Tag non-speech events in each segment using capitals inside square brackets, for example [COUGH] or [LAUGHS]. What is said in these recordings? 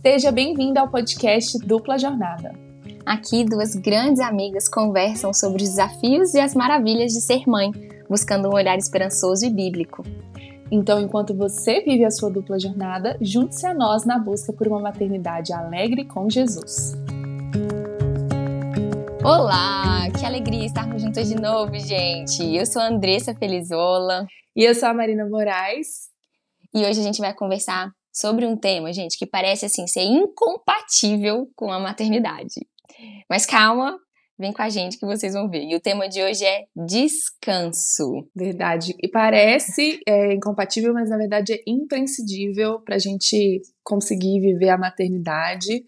Seja bem-vinda ao podcast Dupla Jornada. Aqui, duas grandes amigas conversam sobre os desafios e as maravilhas de ser mãe, buscando um olhar esperançoso e bíblico. Então, enquanto você vive a sua dupla jornada, junte-se a nós na busca por uma maternidade alegre com Jesus. Olá, que alegria estarmos juntas de novo, gente. Eu sou a Andressa Felizola. E eu sou a Marina Moraes. E hoje a gente vai conversar sobre um tema, gente, que parece assim ser incompatível com a maternidade. Mas calma, vem com a gente que vocês vão ver. E o tema de hoje é descanso. Verdade. E parece é, incompatível, mas na verdade é imprescindível para a gente conseguir viver a maternidade.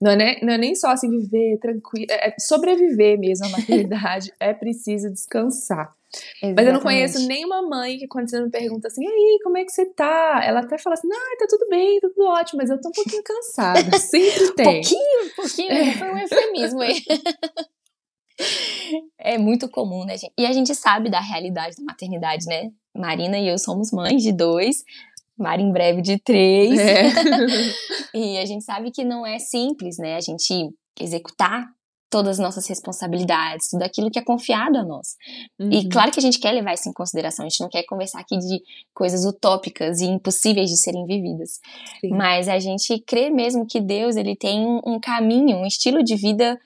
Não é, não é nem só assim viver tranquilo, é, é sobreviver mesmo a maternidade. [LAUGHS] é preciso descansar. Exatamente. Mas eu não conheço nenhuma mãe que quando você me pergunta assim, e aí, como é que você tá? Ela até fala assim, ah, tá tudo bem, tá tudo ótimo, mas eu tô um pouquinho cansada. [LAUGHS] Sempre tem. pouquinho, pouquinho, é. foi um eufemismo aí. [LAUGHS] é muito comum, né, gente? E a gente sabe da realidade da maternidade, né? Marina e eu somos mães de dois, Mari em breve de três. É. [LAUGHS] e a gente sabe que não é simples, né? A gente executar todas as nossas responsabilidades, tudo aquilo que é confiado a nós. Uhum. E claro que a gente quer levar isso em consideração, a gente não quer conversar aqui de coisas utópicas e impossíveis de serem vividas. Sim. Mas a gente crê mesmo que Deus, ele tem um caminho, um estilo de vida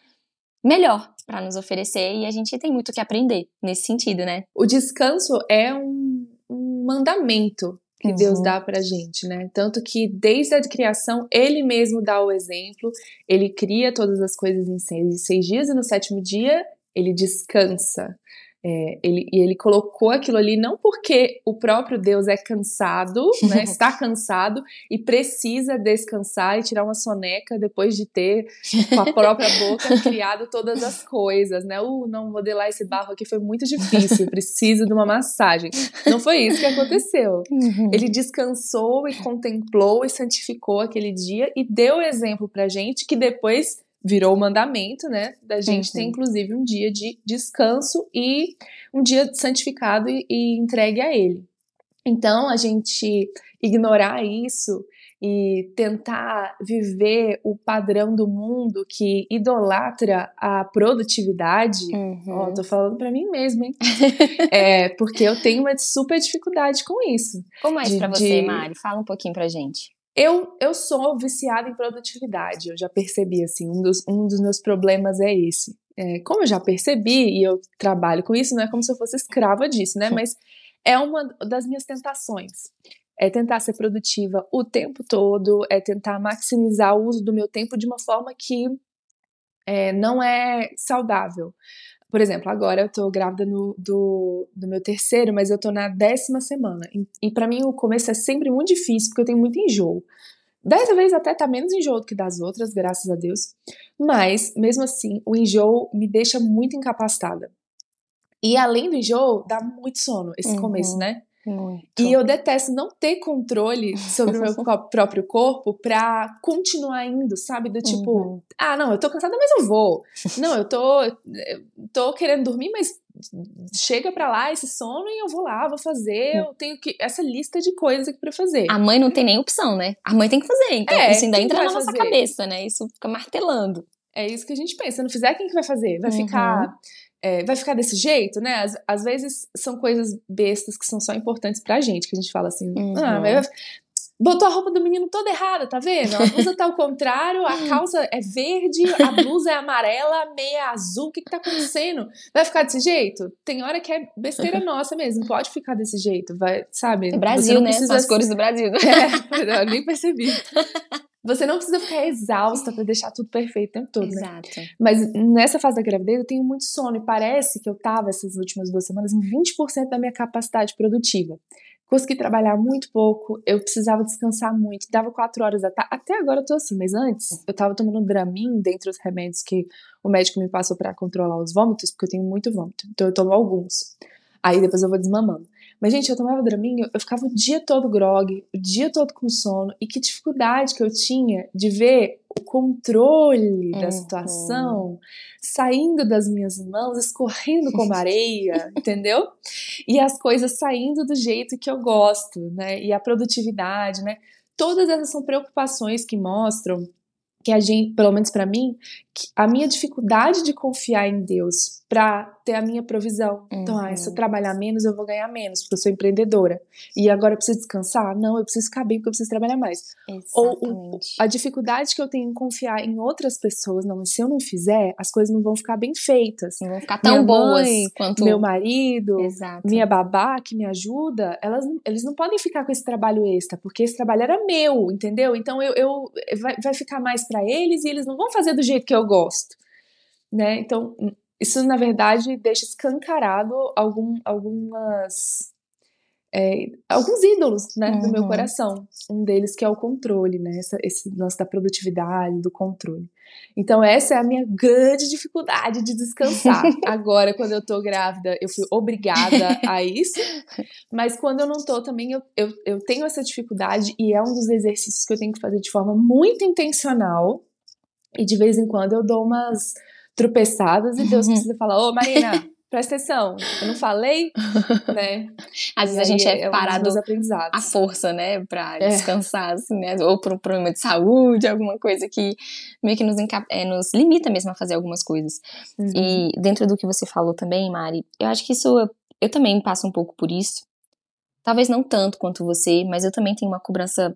melhor para nos oferecer e a gente tem muito que aprender nesse sentido, né? O descanso é um, um mandamento que uhum. Deus dá pra gente, né? Tanto que desde a criação, ele mesmo dá o exemplo, ele cria todas as coisas em seis, seis dias e no sétimo dia ele descansa. É, ele, e ele colocou aquilo ali não porque o próprio Deus é cansado, né, [LAUGHS] está cansado e precisa descansar e tirar uma soneca depois de ter, com a própria boca, [LAUGHS] criado todas as coisas, né? Uh, não modelar esse barro aqui foi muito difícil, preciso de uma massagem. Não foi isso que aconteceu. Uhum. Ele descansou e contemplou e santificou aquele dia e deu exemplo pra gente que depois virou o mandamento, né? Da gente uhum. ter, inclusive, um dia de descanso e um dia santificado e, e entregue a Ele. Então, a gente ignorar isso e tentar viver o padrão do mundo que idolatra a produtividade, uhum. ó, tô falando para mim mesma, hein? [LAUGHS] é, porque eu tenho uma super dificuldade com isso. Como é isso pra você, de... Mari? Fala um pouquinho pra gente. Eu, eu sou viciada em produtividade, eu já percebi, assim, um dos, um dos meus problemas é esse. É, como eu já percebi e eu trabalho com isso, não é como se eu fosse escrava disso, né? Mas é uma das minhas tentações. É tentar ser produtiva o tempo todo, é tentar maximizar o uso do meu tempo de uma forma que é, não é saudável. Por exemplo, agora eu tô grávida no, do, do meu terceiro, mas eu tô na décima semana. E, e para mim o começo é sempre muito difícil, porque eu tenho muito enjoo. Dessa vez até tá menos enjoo do que das outras, graças a Deus. Mas, mesmo assim, o enjoo me deixa muito incapacitada. E além do enjoo, dá muito sono esse uhum. começo, né? Muito. E eu detesto não ter controle sobre o meu [LAUGHS] próprio corpo pra continuar indo, sabe? Do tipo, uhum. ah, não, eu tô cansada, mas eu vou. [LAUGHS] Não, eu tô, eu tô querendo dormir, mas chega pra lá esse sono e eu vou lá, vou fazer. Eu tenho que. Essa lista de coisas aqui pra fazer. A mãe não tem nem opção, né? A mãe tem que fazer. Então, é, isso ainda entra na nossa fazer? cabeça, né? Isso fica martelando. É isso que a gente pensa. Se não fizer, quem que vai fazer? Vai uhum. ficar é, vai ficar desse jeito, né? Às, às, vezes são coisas bestas que são só importantes pra gente, que a gente fala assim, uhum. ah, mas botou a roupa do menino toda errada, tá vendo? A blusa tá ao contrário, a [LAUGHS] calça é verde, a blusa é amarela, a meia é azul, o que que tá acontecendo? Vai ficar desse jeito? Tem hora que é besteira nossa mesmo, pode ficar desse jeito, vai, sabe? É Brasil, né? São as cores do Brasil. [LAUGHS] É, eu nem percebi. [LAUGHS] Você não precisa ficar exausta para deixar tudo perfeito o tempo todo, né? Exato. Né? Mas nessa fase da gravidez eu tenho muito sono e parece que eu tava essas últimas duas semanas em 20% da minha capacidade produtiva. Consegui trabalhar muito pouco, eu precisava descansar muito, dava quatro horas da tarde. Até agora eu tô assim, mas antes eu tava tomando Dramin dentre os remédios que o médico me passou para controlar os vômitos, porque eu tenho muito vômito. Então eu tomo alguns. Aí depois eu vou desmamando. Mas, gente, eu tomava Dramin, eu ficava o dia todo grog, o dia todo com sono, e que dificuldade que eu tinha de ver o controle da uhum. situação saindo das minhas mãos, escorrendo como [LAUGHS] areia, entendeu? E as coisas saindo do jeito que eu gosto, né? E a produtividade, né? todas essas são preocupações que mostram que a gente, pelo menos para mim, a minha dificuldade de confiar em Deus para ter a minha provisão. Uhum. Então, ah, se eu uhum. trabalhar menos, eu vou ganhar menos, porque eu sou empreendedora. E agora eu preciso descansar? Não, eu preciso ficar bem porque eu preciso trabalhar mais. Exatamente. Ou a dificuldade que eu tenho em confiar em outras pessoas, não, se eu não fizer, as coisas não vão ficar bem feitas. Não vão ficar tão minha boas mãe, quanto meu marido, Exato. minha babá que me ajuda, elas, eles não podem ficar com esse trabalho extra, porque esse trabalho era meu, entendeu? Então eu, eu vai, vai ficar mais para eles e eles não vão fazer do jeito que eu gosto né? Então, isso na verdade deixa escancarado algum, algumas é, alguns ídolos, né, uhum. do meu uhum. coração. Um deles que é o controle, né, essa, esse lance da produtividade, do controle. Então essa é a minha grande dificuldade de descansar. [LAUGHS] Agora, quando eu tô grávida, eu fui obrigada a isso, [LAUGHS] mas quando eu não tô também, eu, eu, eu tenho essa dificuldade e é um dos exercícios que eu tenho que fazer de forma muito intencional e de vez em quando eu dou umas tropeçadas e Deus precisa falar: Ô, Marina, [LAUGHS] presta atenção, eu não falei, né? Às vezes a gente é, é parado à força, né, pra é. descansar, assim, né? Ou por um problema de saúde, alguma coisa que meio que nos, é, nos limita mesmo a fazer algumas coisas. Uhum. E dentro do que você falou também, Mari, eu acho que isso, eu também passo um pouco por isso. Talvez não tanto quanto você, mas eu também tenho uma cobrança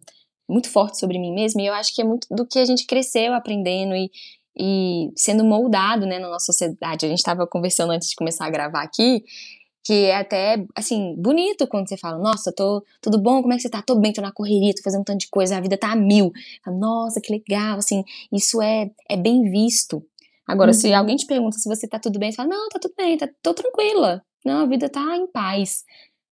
muito forte sobre mim mesma e eu acho que é muito do que a gente cresceu aprendendo e, e sendo moldado, né, na nossa sociedade. A gente estava conversando antes de começar a gravar aqui, que é até, assim, bonito quando você fala, nossa, tô, tudo bom, como é que você tá? Tô bem, tô na correria, tô fazendo um tanto de coisa, a vida tá a mil. Nossa, que legal, assim, isso é, é bem visto. Agora, uhum. se alguém te pergunta se você tá tudo bem, você fala, não, tá tudo bem, tá, tô tranquila. Não, a vida tá em paz.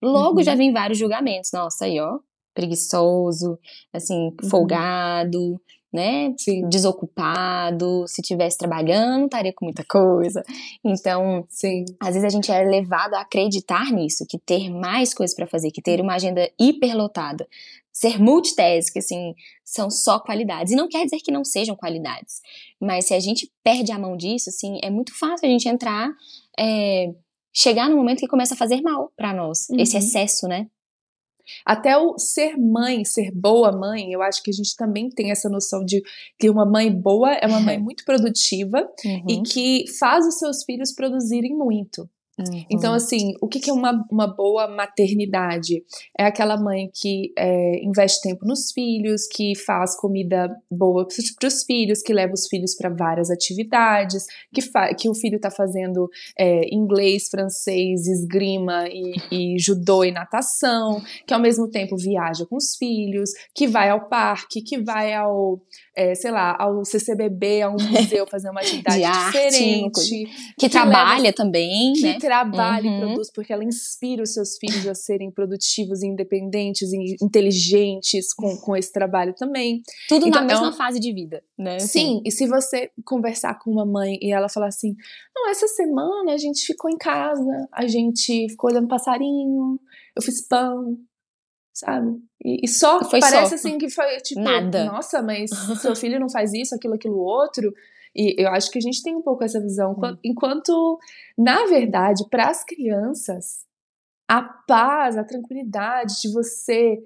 Logo uhum. já vem vários julgamentos. Nossa, aí, ó, preguiçoso, assim, uhum. folgado, né? Sim. Desocupado, se tivesse trabalhando, estaria com muita coisa. Então, Sim. às vezes a gente é levado a acreditar nisso, que ter mais coisas para fazer, que ter uma agenda hiperlotada, ser multitask, assim, são só qualidades. E não quer dizer que não sejam qualidades, mas se a gente perde a mão disso, assim, é muito fácil a gente entrar, é, chegar no momento que começa a fazer mal para nós, uhum. esse excesso, né? Até o ser mãe, ser boa mãe, eu acho que a gente também tem essa noção de que uma mãe boa é uma mãe [LAUGHS] muito produtiva uhum. e que faz os seus filhos produzirem muito. Uhum. Então, assim, o que, que é uma, uma boa maternidade? É aquela mãe que é, investe tempo nos filhos, que faz comida boa para os filhos, que leva os filhos para várias atividades, que, que o filho está fazendo é, inglês, francês, esgrima e, e judô e natação, que ao mesmo tempo viaja com os filhos, que vai ao parque, que vai ao é, sei lá, ao CCBB, a um [LAUGHS] museu, fazer uma atividade diferente. Que, que trabalha leva, também, que né? Trabalha uhum. e produz, porque ela inspira os seus filhos a serem produtivos, independentes e inteligentes com, com esse trabalho também. Tudo então, na mesma é fase de vida, né? Assim. Sim, e se você conversar com uma mãe e ela falar assim, não, essa semana a gente ficou em casa, a gente ficou olhando passarinho, eu fiz pão, sabe? E, e só foi parece só. assim que foi tipo, Nada. nossa, mas [LAUGHS] seu filho não faz isso, aquilo, aquilo outro. E eu acho que a gente tem um pouco essa visão. Hum. Enquanto, na verdade, para as crianças, a paz, a tranquilidade de você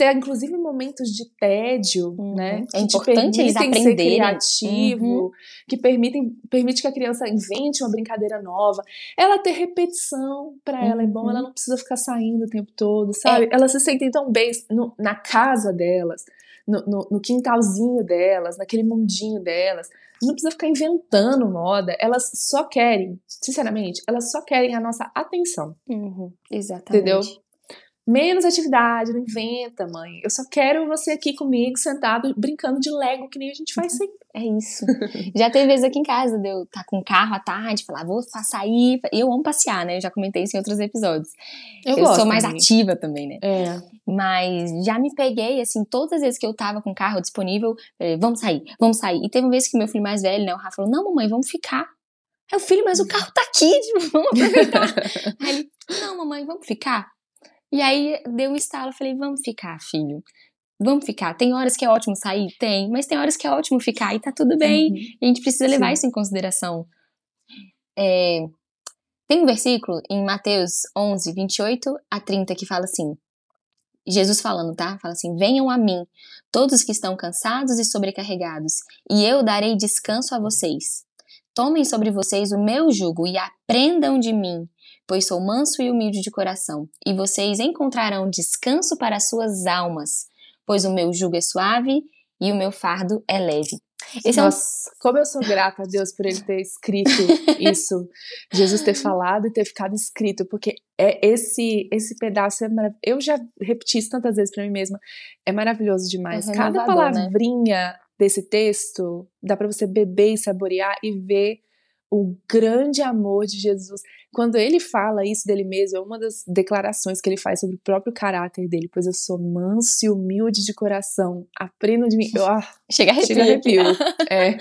ter inclusive momentos de tédio, uhum. né? É que importante eles aprenderem. ser criativo, uhum. que permitem, permite que a criança invente uma brincadeira nova. Ela ter repetição para ela é bom, ela uhum. não precisa ficar saindo o tempo todo, sabe? É. Elas se sentem tão bem no, na casa delas, no, no, no, quintalzinho delas, naquele mundinho delas. Não precisa ficar inventando moda. Elas só querem, sinceramente, elas só querem a nossa atenção. Uhum. Exatamente. Entendeu? Menos atividade, não inventa, mãe. Eu só quero você aqui comigo, sentado, brincando de Lego, que nem a gente faz sempre. É isso. já teve vezes aqui em casa de eu estar tá com o carro à tarde, falar, vou sair. Eu amo passear, né? Eu já comentei isso em outros episódios. Eu, eu sou mais também. ativa também, né? É. Mas já me peguei, assim, todas as vezes que eu tava com o carro disponível, falei, vamos sair, vamos sair. E teve uma vez que meu filho mais velho, né, o Rafa, falou, não, mamãe, vamos ficar. Aí o filho, mas o carro tá aqui, tipo, vamos aproveitar. [LAUGHS] Aí ele, não, mamãe, vamos ficar. E aí deu um estalo, falei, vamos ficar, filho. Vamos ficar. Tem horas que é ótimo sair? Tem. Mas tem horas que é ótimo ficar e tá tudo bem. Uhum. a gente precisa levar Sim. isso em consideração. É, tem um versículo em Mateus 11, 28 a 30 que fala assim: Jesus falando, tá? Fala assim: Venham a mim, todos que estão cansados e sobrecarregados, e eu darei descanso a vocês. Tomem sobre vocês o meu jugo e aprendam de mim, pois sou manso e humilde de coração, e vocês encontrarão descanso para as suas almas, pois o meu jugo é suave e o meu fardo é leve. Esse Nossa, é um... como eu sou grata a Deus por ele ter escrito [LAUGHS] isso, Jesus ter falado e ter ficado escrito, porque é esse esse pedaço é marav... eu já repeti isso tantas vezes para mim mesma, é maravilhoso demais. É Cada né? palavrinha né? desse texto dá para você beber e saborear e ver o grande amor de Jesus. Quando ele fala isso dele mesmo, é uma das declarações que ele faz sobre o próprio caráter dele, pois eu sou manso e humilde de coração. Aprendam de mim. Oh, [LAUGHS] chega arrepio. Chega arrepio. é. é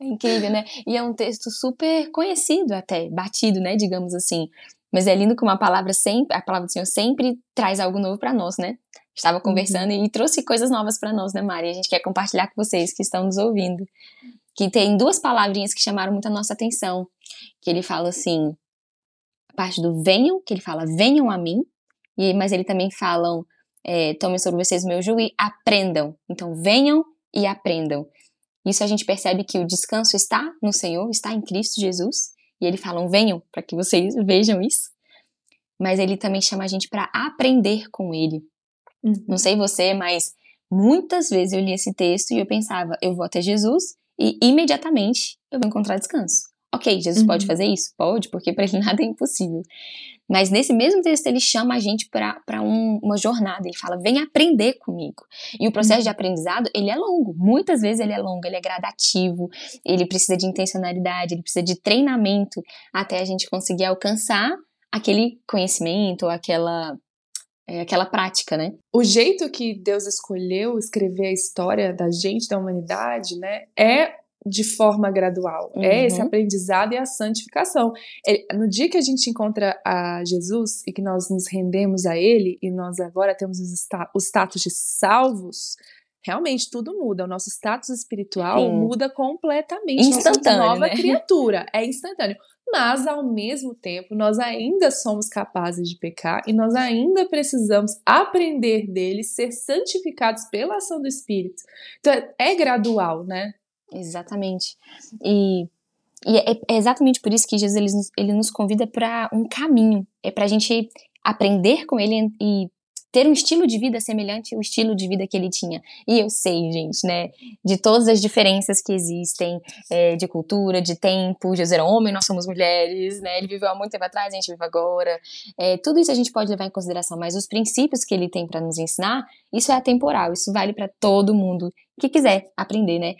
[LAUGHS] incrível, né? E é um texto super conhecido até, batido, né, digamos assim. Mas é lindo que uma palavra sempre, a palavra do Senhor sempre traz algo novo para nós, né? Estava conversando uhum. e trouxe coisas novas para nós, né, Mari? A gente quer compartilhar com vocês que estão nos ouvindo que tem duas palavrinhas que chamaram muito a nossa atenção. Que ele fala assim, a parte do venham, que ele fala venham a mim, e, mas ele também falam é, tomem sobre vocês o meu jugo e aprendam. Então venham e aprendam. Isso a gente percebe que o descanso está no Senhor, está em Cristo Jesus. E ele falam venham para que vocês [LAUGHS] vejam isso. Mas ele também chama a gente para aprender com ele. Uhum. Não sei você, mas muitas vezes eu li esse texto e eu pensava, eu vou até Jesus e imediatamente eu vou encontrar descanso. Ok, Jesus uhum. pode fazer isso? Pode, porque para ele [LAUGHS] nada é impossível. Mas nesse mesmo texto ele chama a gente para um, uma jornada. Ele fala, vem aprender comigo. E o processo uhum. de aprendizado, ele é longo. Muitas vezes ele é longo, ele é gradativo, ele precisa de intencionalidade, ele precisa de treinamento até a gente conseguir alcançar aquele conhecimento, aquela é aquela prática, né? O jeito que Deus escolheu escrever a história da gente, da humanidade, né, é de forma gradual. Uhum. É esse aprendizado e a santificação. É, no dia que a gente encontra a Jesus e que nós nos rendemos a Ele e nós agora temos o status de salvos, realmente tudo muda. O nosso status espiritual Sim. muda completamente. Instantâneo, nós nova né? criatura. É [LAUGHS] instantâneo mas ao mesmo tempo nós ainda somos capazes de pecar e nós ainda precisamos aprender dele, ser santificados pela ação do Espírito. Então é, é gradual, né? Exatamente. E, e é, é, exatamente por isso que Jesus ele, ele nos convida para um caminho, é para a gente aprender com ele e ter um estilo de vida semelhante ao estilo de vida que ele tinha. E eu sei, gente, né, de todas as diferenças que existem é, de cultura, de tempo. Jesus era homem, nós somos mulheres, né? Ele viveu há muito tempo atrás, a gente vive agora. É, tudo isso a gente pode levar em consideração, mas os princípios que ele tem para nos ensinar, isso é atemporal, isso vale para todo mundo que quiser aprender, né?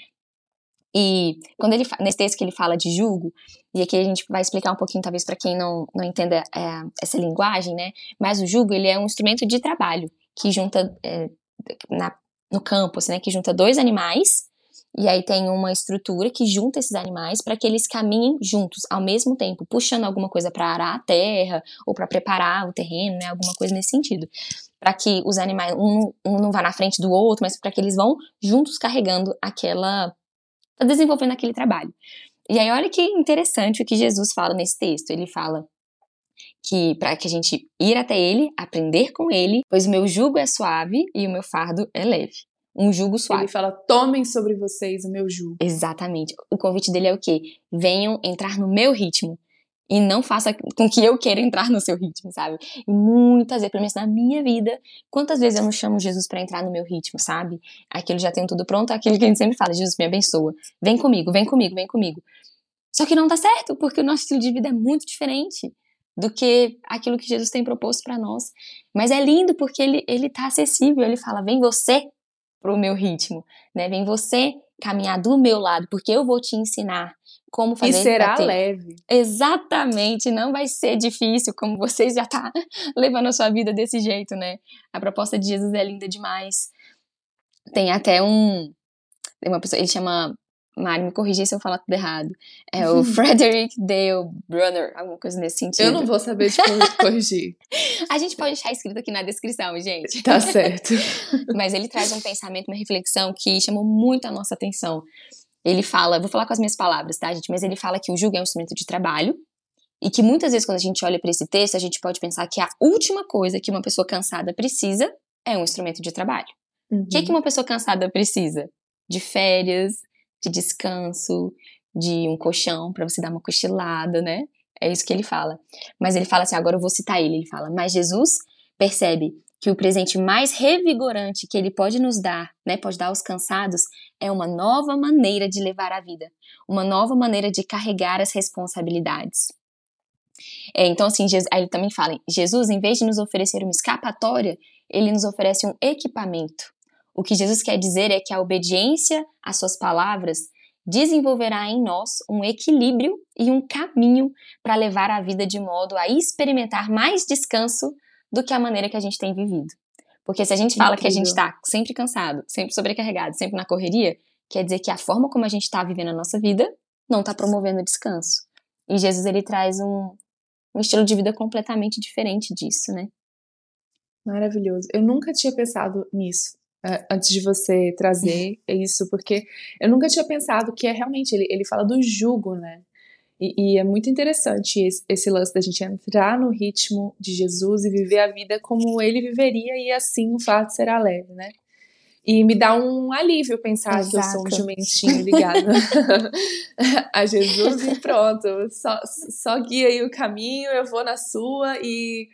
E quando ele nesse texto que ele fala de julgo, e aqui a gente vai explicar um pouquinho, talvez para quem não, não entenda é, essa linguagem, né? Mas o julgo ele é um instrumento de trabalho que junta é, na, no campo, assim, né? Que junta dois animais e aí tem uma estrutura que junta esses animais para que eles caminhem juntos ao mesmo tempo, puxando alguma coisa para arar a terra ou para preparar o terreno, né? Alguma coisa nesse sentido. Para que os animais, um, um não vá na frente do outro, mas para que eles vão juntos carregando aquela desenvolvendo aquele trabalho. E aí, olha que interessante o que Jesus fala nesse texto. Ele fala que para que a gente ir até ele, aprender com ele, pois o meu jugo é suave e o meu fardo é leve. Um jugo suave. Ele fala: tomem sobre vocês o meu jugo. Exatamente. O convite dele é o quê? Venham entrar no meu ritmo e não faça com que eu queira entrar no seu ritmo, sabe? E muitas vezes, pelo menos na minha vida, quantas vezes eu não chamo Jesus para entrar no meu ritmo, sabe? Aquilo já tem tudo pronto, aquilo que a gente sempre fala, Jesus me abençoa. Vem comigo, vem comigo, vem comigo. Só que não dá certo, porque o nosso estilo de vida é muito diferente do que aquilo que Jesus tem proposto para nós. Mas é lindo porque ele ele tá acessível, ele fala: "Vem você pro meu ritmo", né? Vem você caminhar do meu lado, porque eu vou te ensinar como fazer. E será leve. Exatamente, não vai ser difícil, como vocês já tá [LAUGHS] levando a sua vida desse jeito, né? A proposta de Jesus é linda demais. Tem até um. Tem uma pessoa, ele chama. Mari, me corrigir se eu falar tudo errado. É o [LAUGHS] Frederick Dale Brunner, alguma coisa nesse sentido. Eu não vou saber te [LAUGHS] corrigir. a gente pode deixar escrito aqui na descrição, gente. Tá certo. Mas ele traz um pensamento, uma reflexão que chamou muito a nossa atenção ele fala, vou falar com as minhas palavras, tá, gente? Mas ele fala que o jugo é um instrumento de trabalho e que muitas vezes quando a gente olha para esse texto, a gente pode pensar que a última coisa que uma pessoa cansada precisa é um instrumento de trabalho. O uhum. que, que uma pessoa cansada precisa? De férias, de descanso, de um colchão para você dar uma cochilada, né? É isso que ele fala. Mas ele fala assim, agora eu vou citar ele, ele fala, mas Jesus percebe que o presente mais revigorante que ele pode nos dar, né, pode dar aos cansados, é uma nova maneira de levar a vida, uma nova maneira de carregar as responsabilidades. É, então, assim, Jesus, aí ele também fala: Jesus, em vez de nos oferecer uma escapatória, ele nos oferece um equipamento. O que Jesus quer dizer é que a obediência às suas palavras desenvolverá em nós um equilíbrio e um caminho para levar a vida de modo a experimentar mais descanso do que a maneira que a gente tem vivido. Porque se a gente fala Incrível. que a gente está sempre cansado, sempre sobrecarregado, sempre na correria, quer dizer que a forma como a gente está vivendo a nossa vida não está promovendo descanso. E Jesus ele traz um, um estilo de vida completamente diferente disso, né? Maravilhoso. Eu nunca tinha pensado nisso uh, antes de você trazer [LAUGHS] isso, porque eu nunca tinha pensado que é realmente ele, ele fala do jugo, né? E, e, é muito interessante esse, esse, lance da gente entrar no ritmo de Jesus e viver a vida como ele viveria, e assim o fato será leve, né? E me dá um alívio pensar Exato. que eu sou um jumentinho ligado [LAUGHS] a Jesus e pronto, só, só guia aí o caminho, eu vou na sua e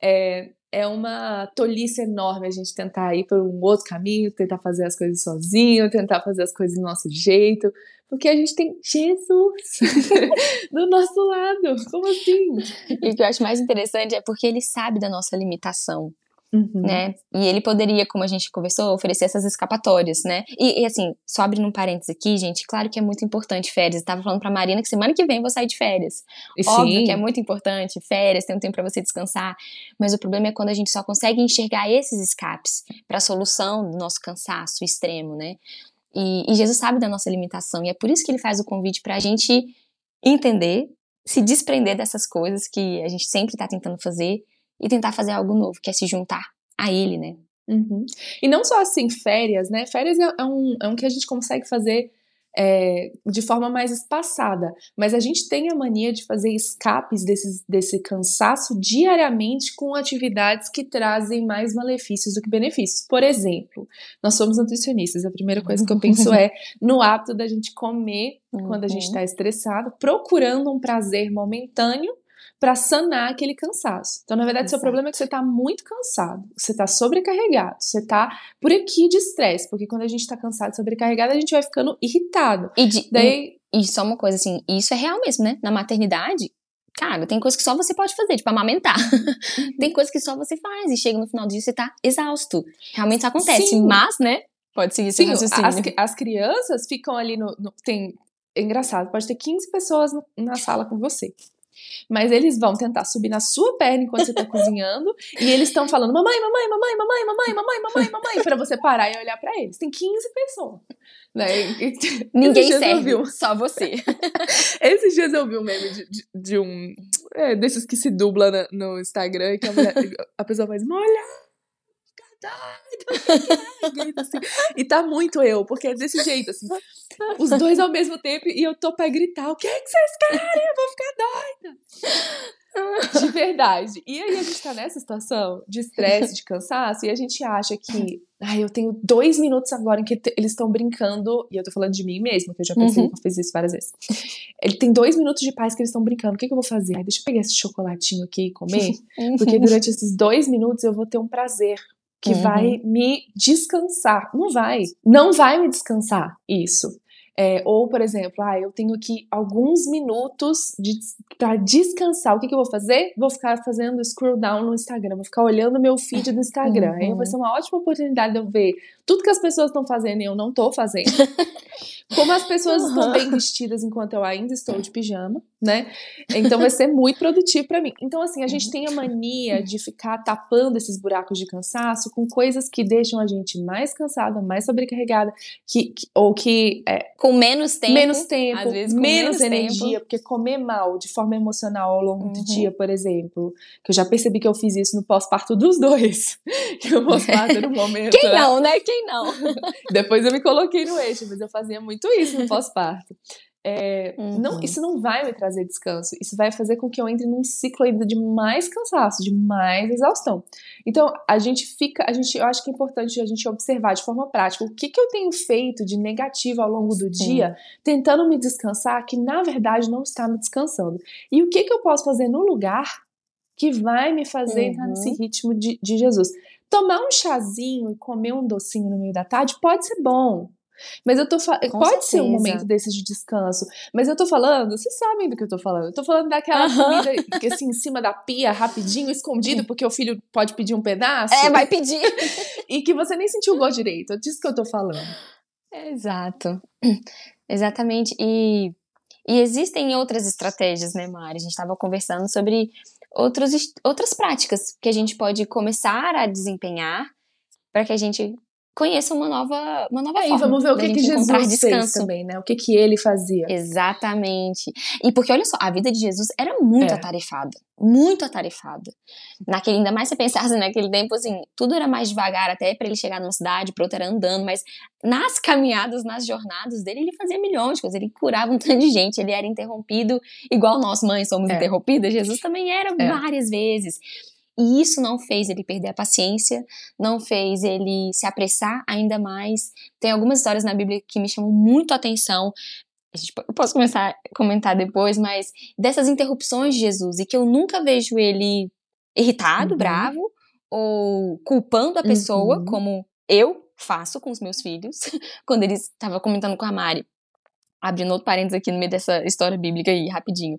é, é uma tolice enorme a gente tentar ir por um outro caminho, tentar fazer as coisas sozinho, tentar fazer as coisas do nosso jeito, porque a gente tem Jesus [LAUGHS] do nosso lado. Como assim? E o que eu acho mais interessante é porque ele sabe da nossa limitação. Uhum. Né? E ele poderia, como a gente conversou, oferecer essas escapatórias, né? E, e, assim, só abrindo um parênteses aqui, gente, claro que é muito importante férias. Eu tava falando pra Marina que semana que vem eu vou sair de férias. E Óbvio sim. que é muito importante, férias, tem um tempo para você descansar. Mas o problema é quando a gente só consegue enxergar esses escapes para a solução do nosso cansaço extremo, né? E, e Jesus sabe da nossa limitação, e é por isso que ele faz o convite para a gente entender, se desprender dessas coisas que a gente sempre está tentando fazer e tentar fazer algo novo, que é se juntar a ele, né? Uhum. E não só assim, férias, né? Férias é, é um, é um que a gente consegue fazer é, de forma mais espaçada. Mas a gente tem a mania de fazer escapes desse, desse cansaço diariamente com atividades que trazem mais malefícios do que benefícios. Por exemplo, nós somos nutricionistas, a primeira coisa que eu penso [LAUGHS] é no hábito da gente comer uhum. quando a gente está uhum. estressado, procurando um prazer momentâneo para sanar aquele cansaço. Então, na verdade, Exato. seu problema é que você está muito cansado, você está sobrecarregado, você está por aqui de estresse, porque quando a gente está cansado, sobrecarregado, a gente vai ficando irritado. E, de, Daí, e só uma coisa assim, isso é real mesmo, né? Na maternidade, cara, tem coisas que só você pode fazer, tipo amamentar. Uhum. [LAUGHS] tem coisas que só você faz e chega no final do dia você tá exausto. Realmente isso acontece, Sim. mas, né? Pode seguir Sim, As, as crianças ficam ali no, no, tem é engraçado, pode ter 15 pessoas na sala com você. Mas eles vão tentar subir na sua perna enquanto você tá [LAUGHS] cozinhando e eles estão falando mamãe, mamãe, mamãe, mamãe, mamãe, mamãe, mamãe, mamãe, para você parar e olhar para eles. Tem 15 pessoas. Né? [LAUGHS] Ninguém serve, um... só você. [LAUGHS] Esses dias eu vi um meme de, de, de um é, desses que se dubla na, no Instagram que a, mulher, a pessoa faz molha assim. E tá muito eu, porque é desse jeito, assim. Os dois ao mesmo tempo e eu tô pra gritar: o que é que vocês querem? Eu vou ficar doida. De verdade. E aí a gente tá nessa situação de estresse, de cansaço, e a gente acha que, ai, eu tenho dois minutos agora em que eles estão brincando, e eu tô falando de mim mesmo, que eu já pensei, uhum. eu fiz isso várias vezes. Ele tem dois minutos de paz que eles estão brincando, o que, que eu vou fazer? Ai, deixa eu pegar esse chocolatinho aqui e comer, [LAUGHS] porque durante esses dois minutos eu vou ter um prazer que uhum. vai me descansar. Não vai. Não vai me descansar isso. É, ou, por exemplo, ah, eu tenho aqui alguns minutos de, para descansar. O que, que, eu vou fazer? Vou ficar fazendo scroll down no Instagram, vou ficar olhando meu feed do Instagram. Uhum. Aí vai ser uma ótima oportunidade de eu ver tudo que as pessoas estão fazendo e eu não estou fazendo. [LAUGHS] Como as pessoas uhum. estão bem vestidas enquanto eu ainda estou de pijama, né? Então vai ser muito [LAUGHS] produtivo para mim. Então, assim, a gente tem a mania de ficar tapando esses buracos de cansaço com coisas que deixam a gente mais cansada, mais sobrecarregada, que, que ou que. É, com menos tempo. Menos tempo, às vezes menos, menos energia, tempo. porque comer mal de forma emocional ao longo uhum. do dia, por exemplo, que eu já percebi que eu fiz isso no pós-parto dos dois. [LAUGHS] que o pós-parto no momento. Quem não, né? Quem não? [LAUGHS] Depois eu me coloquei no eixo, mas eu fazia muito isso no pós-parto. É, uhum. não, isso não vai me trazer descanso. Isso vai fazer com que eu entre num ciclo ainda de mais cansaço, de mais exaustão. Então, a gente fica, a gente, eu acho que é importante a gente observar de forma prática o que, que eu tenho feito de negativo ao longo do Sim. dia, tentando me descansar, que na verdade não está me descansando. E o que, que eu posso fazer no lugar que vai me fazer uhum. entrar nesse uhum. ritmo de, de Jesus. Tomar um chazinho e comer um docinho no meio da tarde pode ser bom, mas eu tô falando. Pode certeza. ser um momento desses de descanso. Mas eu tô falando, vocês sabem do que eu tô falando. Eu tô falando daquela comida que assim, em cima da pia, rapidinho, [LAUGHS] escondido, porque o filho pode pedir um pedaço. É, vai pedir. [LAUGHS] e que você nem sentiu o gosto direito. É disso que eu tô falando. Exato. Exatamente. E, e existem outras estratégias, né, Mari? A gente estava conversando sobre outros, outras práticas que a gente pode começar a desempenhar para que a gente conheça uma nova, uma nova é, forma. E vamos ver o que, que Jesus fez também, né? O que, que ele fazia. Exatamente. E porque, olha só, a vida de Jesus era muito é. atarefada. Muito atarefada. Naquele, ainda mais se pensasse naquele tempo, assim, tudo era mais devagar até para ele chegar numa cidade, para outra era andando, mas nas caminhadas, nas jornadas dele, ele fazia milhões de coisas. Ele curava um [LAUGHS] tanto de gente, ele era interrompido, igual nós mães somos é. interrompidas, Jesus também era é. várias vezes. E isso não fez ele perder a paciência, não fez ele se apressar ainda mais. Tem algumas histórias na Bíblia que me chamam muito a atenção. Eu posso começar a comentar depois, mas dessas interrupções de Jesus e que eu nunca vejo ele irritado, uhum. bravo ou culpando a pessoa, uhum. como eu faço com os meus filhos, [LAUGHS] quando ele estava comentando com a Mari abrindo outro parênteses aqui no meio dessa história bíblica aí, rapidinho,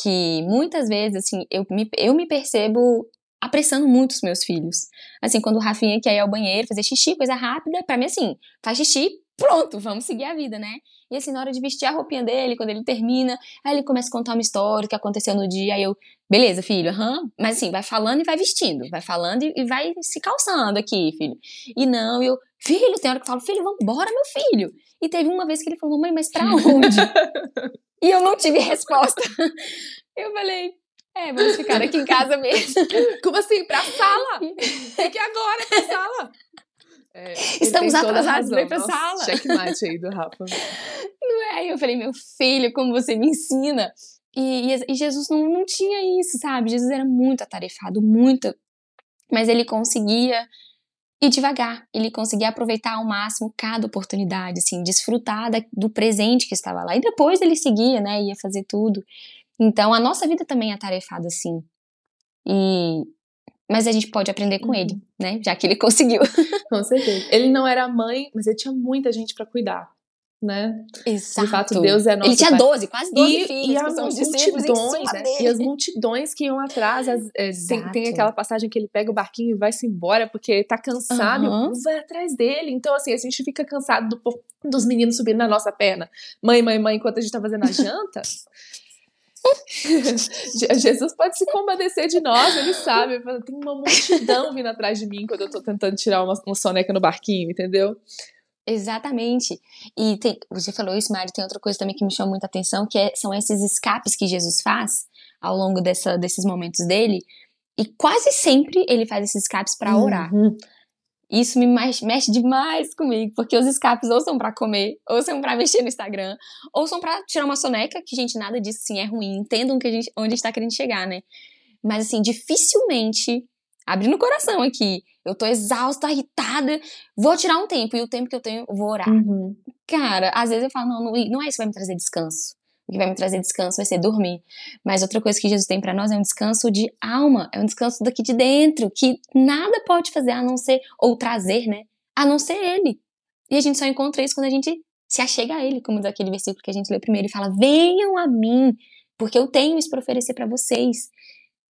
que muitas vezes, assim, eu me, eu me percebo apressando muito os meus filhos. Assim, quando o Rafinha quer ir ao banheiro, fazer xixi, coisa rápida, para mim assim, faz xixi, pronto, vamos seguir a vida, né? E assim, na hora de vestir a roupinha dele, quando ele termina, aí ele começa a contar uma história que aconteceu no dia, aí eu, beleza, filho, aham, uhum. mas assim, vai falando e vai vestindo, vai falando e, e, vai se calçando aqui, filho. E não, eu, filho, tem hora que eu falo, filho, vambora, meu filho. E teve uma vez que ele falou, mamãe, mas pra [LAUGHS] onde? e eu não tive resposta. Eu falei, é, vamos ficar aqui em casa mesmo. [LAUGHS] Como assim? Pra sala? Tem que ir agora pra sala. É, Estamos atrasados, vem pra Nossa, sala. Checkmate aí do Rafa. Não é? Aí eu falei, meu filho, como você me ensina. E, e, e, Jesus não, não tinha isso, sabe? Jesus era muito atarefado, muito. Mas ele conseguia ir devagar, ele conseguia aproveitar ao máximo cada oportunidade, assim, desfrutar da, do presente que estava lá. E depois ele seguia, né? Ia fazer tudo. Então, a nossa vida também é atarefada, assim. E... Mas a gente pode aprender com uhum. ele, né? Já que ele [LAUGHS] conseguiu. com certeza. Ele não era mãe, mas ele tinha muita gente para cuidar. Né? Exato. De fato, Deus é nosso Ele tinha pai. 12, quase 12 e, filhos. E as multidões, né? E as multidões que iam atrás. As, é, tem, tem, aquela passagem que ele pega o barquinho e vai-se embora porque ele tá cansado uhum. e vai atrás dele. Então, assim, a gente fica cansado do, dos meninos subindo na nossa perna. Mãe, mãe, mãe, enquanto a gente tá fazendo a janta. [LAUGHS] Jesus pode se compadecer de nós, ele sabe. Tem uma multidão vindo atrás de mim quando eu tô tentando tirar uma, uma soneca no barquinho, entendeu? Exatamente. E tem, você falou isso, Mari, tem outra coisa também que me chama muita atenção, que é, são esses escapes que Jesus faz ao longo dessa, desses momentos dele. E quase sempre ele faz esses escapes para orar. Uhum. Isso me mexe demais comigo, porque os escapes ou são para comer, ou são para mexer no Instagram, ou são para tirar uma soneca, que gente nada disso sim é ruim, entendam que a gente, onde a gente tá querendo chegar, né? Mas assim, dificilmente, abrindo o coração aqui, eu tô exausta, irritada, vou tirar um tempo, e o tempo que eu tenho, eu vou orar. Uhum. Cara, às vezes eu falo, não, não, não é isso que vai me trazer descanso. O que vai me trazer descanso vai ser dormir. Mas outra coisa que Jesus tem para nós é um descanso de alma, é um descanso daqui de dentro, que nada pode fazer a não ser, ou trazer, né? A não ser Ele. E a gente só encontra isso quando a gente se achega a Ele, como diz aquele versículo que a gente lê primeiro e fala: Venham a mim, porque eu tenho isso para oferecer para vocês.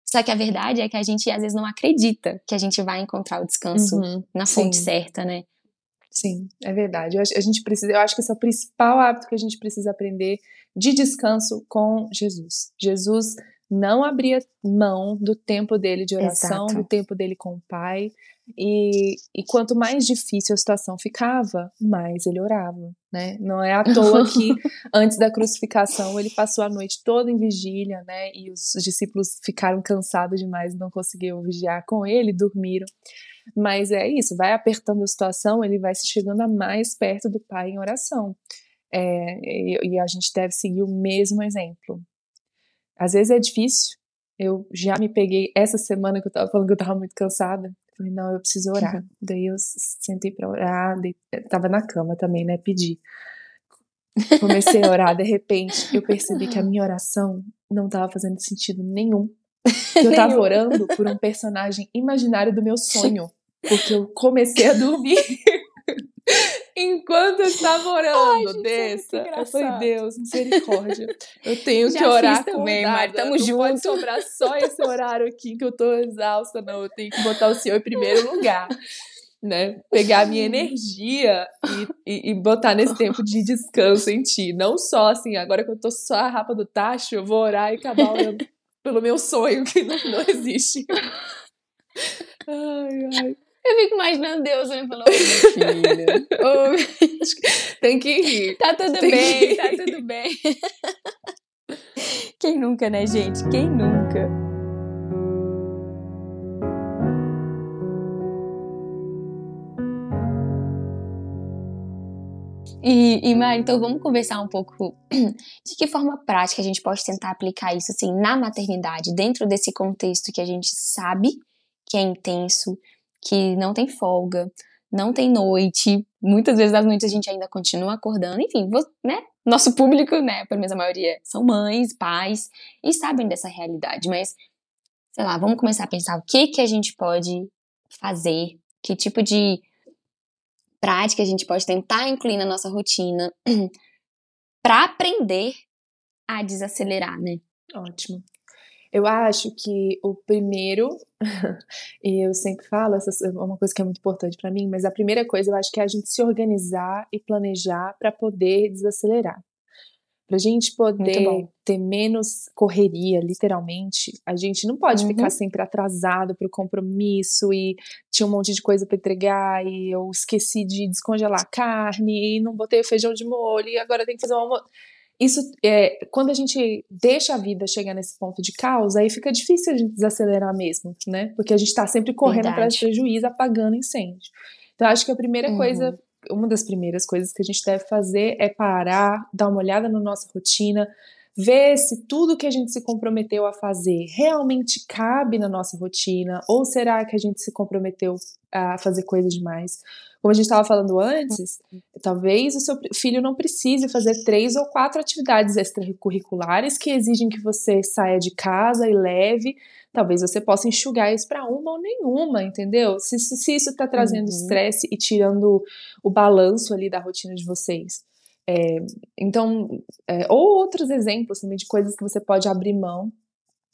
Só que a verdade é que a gente às vezes não acredita que a gente vai encontrar o descanso uhum, na fonte sim. certa, né? Sim, é verdade. Eu, a gente precisa, eu acho que esse é o principal hábito que a gente precisa aprender de descanso com Jesus. Jesus não abria mão do tempo dele de oração, Exato. do tempo dele com o Pai. E, e quanto mais difícil a situação ficava, mais ele orava, né? Não é à toa [LAUGHS] que antes da crucificação ele passou a noite toda em vigília, né? E os discípulos ficaram cansados demais, não conseguiam vigiar com ele, dormiram. Mas é isso, vai apertando a situação, ele vai se chegando a mais perto do Pai em oração. É, e, e a gente deve seguir o mesmo exemplo. Às vezes é difícil. Eu já me peguei essa semana que eu tava falando que eu tava muito cansada. Falei, não, eu preciso orar. Uhum. Daí eu sentei pra orar, tava na cama também, né? Pedi. Comecei a orar, de repente eu percebi que a minha oração não tava fazendo sentido nenhum. Eu [LAUGHS] tava orando por um personagem imaginário do meu [LAUGHS] sonho. Porque eu comecei a dormir [LAUGHS] enquanto eu estava [LAUGHS] orando. Ai, dessa. É eu falei, Deus, misericórdia. Eu tenho Já que orar também, Mari. Tamo não junto. Não pode sobrar só esse horário aqui que eu tô exausta, não. Eu tenho que botar o Senhor em primeiro lugar. Né? Pegar a minha energia e, e, e, botar nesse tempo de descanso em ti. Não só assim, agora que eu tô só a rapa do tacho, eu vou orar e acabar orando pelo meu sonho, que não, não existe. [LAUGHS] Ai, ai. Eu fico imaginando Deus olhando falando, ô filha, [LAUGHS] oh, tem que rir. Tá tudo tem bem, tá tudo bem. Quem nunca, né, gente? Quem nunca? E, e Mari, então vamos conversar um pouco [CLEARS THROAT] de que forma prática a gente pode tentar aplicar isso assim na maternidade, dentro desse contexto que a gente sabe que é intenso, que não tem folga, não tem noite, muitas vezes das noites a gente ainda continua acordando, enfim, né? Nosso público, né, pelo menos a maioria, são mães, pais e sabem dessa realidade, mas sei lá, vamos começar a pensar o que que a gente pode fazer, que tipo de prática a gente pode tentar incluir na nossa rotina [CLEARS THROAT] para aprender a desacelerar, né? Ótimo. Eu acho que o primeiro, [LAUGHS] e eu sempre falo, essa é uma coisa que é muito importante para mim, mas a primeira coisa eu acho que é a gente se organizar e planejar para poder desacelerar. Para a gente poder ter menos correria, literalmente, a gente não pode uhum. ficar sempre atrasado para o compromisso e tinha um monte de coisa para entregar e eu esqueci de descongelar a carne e não botei o feijão de molho e agora tem que fazer um almoço isso é, quando a gente deixa a vida chegar nesse ponto de caos, aí fica difícil a gente desacelerar mesmo, né? Porque a gente está sempre correndo para prejuízo, apagando incêndio. Então, acho que a primeira uhum. coisa, uma das primeiras coisas que a gente deve fazer é parar, dar uma olhada na nossa rotina, ver se tudo que a gente se comprometeu a fazer realmente cabe na nossa rotina, ou será que a gente se comprometeu a fazer coisa demais? Como a gente estava falando antes, talvez o seu filho não precise fazer três ou quatro atividades extracurriculares que exigem que você saia de casa e leve. Talvez você possa enxugar isso para uma ou nenhuma, entendeu? Se, se isso está trazendo uhum. estresse uhum. e tirando o balanço ali da rotina de vocês. É, então, é, ou outros exemplos também de coisas que você pode abrir mão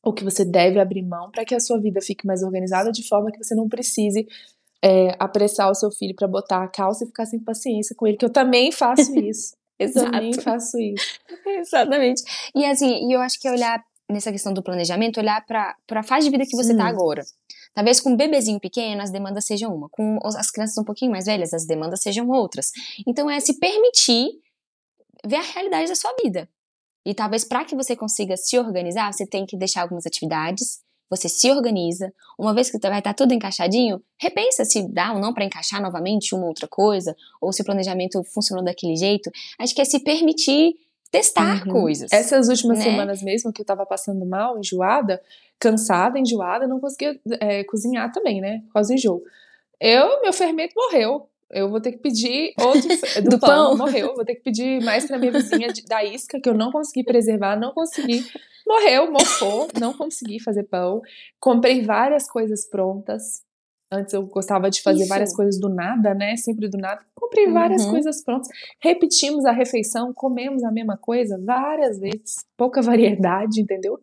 ou que você deve abrir mão para que a sua vida fique mais organizada de forma que você não precise é, apressar o seu filho para botar a calça e ficar sem paciência com ele, que eu também faço [LAUGHS] isso. eu também faço isso. [LAUGHS] Exatamente. E assim, e eu acho que olhar nessa questão do planejamento, olhar para a fase de vida que você está agora. Talvez com um bebezinho pequeno as demandas sejam uma, com as crianças um pouquinho mais velhas as demandas sejam outras. Então é se permitir ver a realidade da sua vida. E talvez para que você consiga se organizar, você tem que deixar algumas atividades, você se organiza. Uma vez que vai estar tudo encaixadinho, repensa se dá ou não para encaixar novamente uma outra coisa, ou se o planejamento funcionou daquele jeito. Acho que é se permitir testar uhum. coisas. Essas últimas né? semanas mesmo que eu tava passando mal, enjoada, cansada, enjoada, não conseguia é, cozinhar também, né? Por causa do enjoo. Eu, meu fermento morreu eu vou ter que pedir outro [LAUGHS] do, do pão, pão, morreu, vou ter que pedir mais para minha vizinha de, da isca que eu não consegui preservar, não consegui. Morreu, mofou, não consegui fazer pão. Comprei várias coisas prontas. Antes eu gostava de fazer Isso. várias coisas do nada, né? Sempre do nada. Comprei várias uhum. coisas prontas. Repetimos a refeição, comemos a mesma coisa várias vezes. Pouca variedade, entendeu?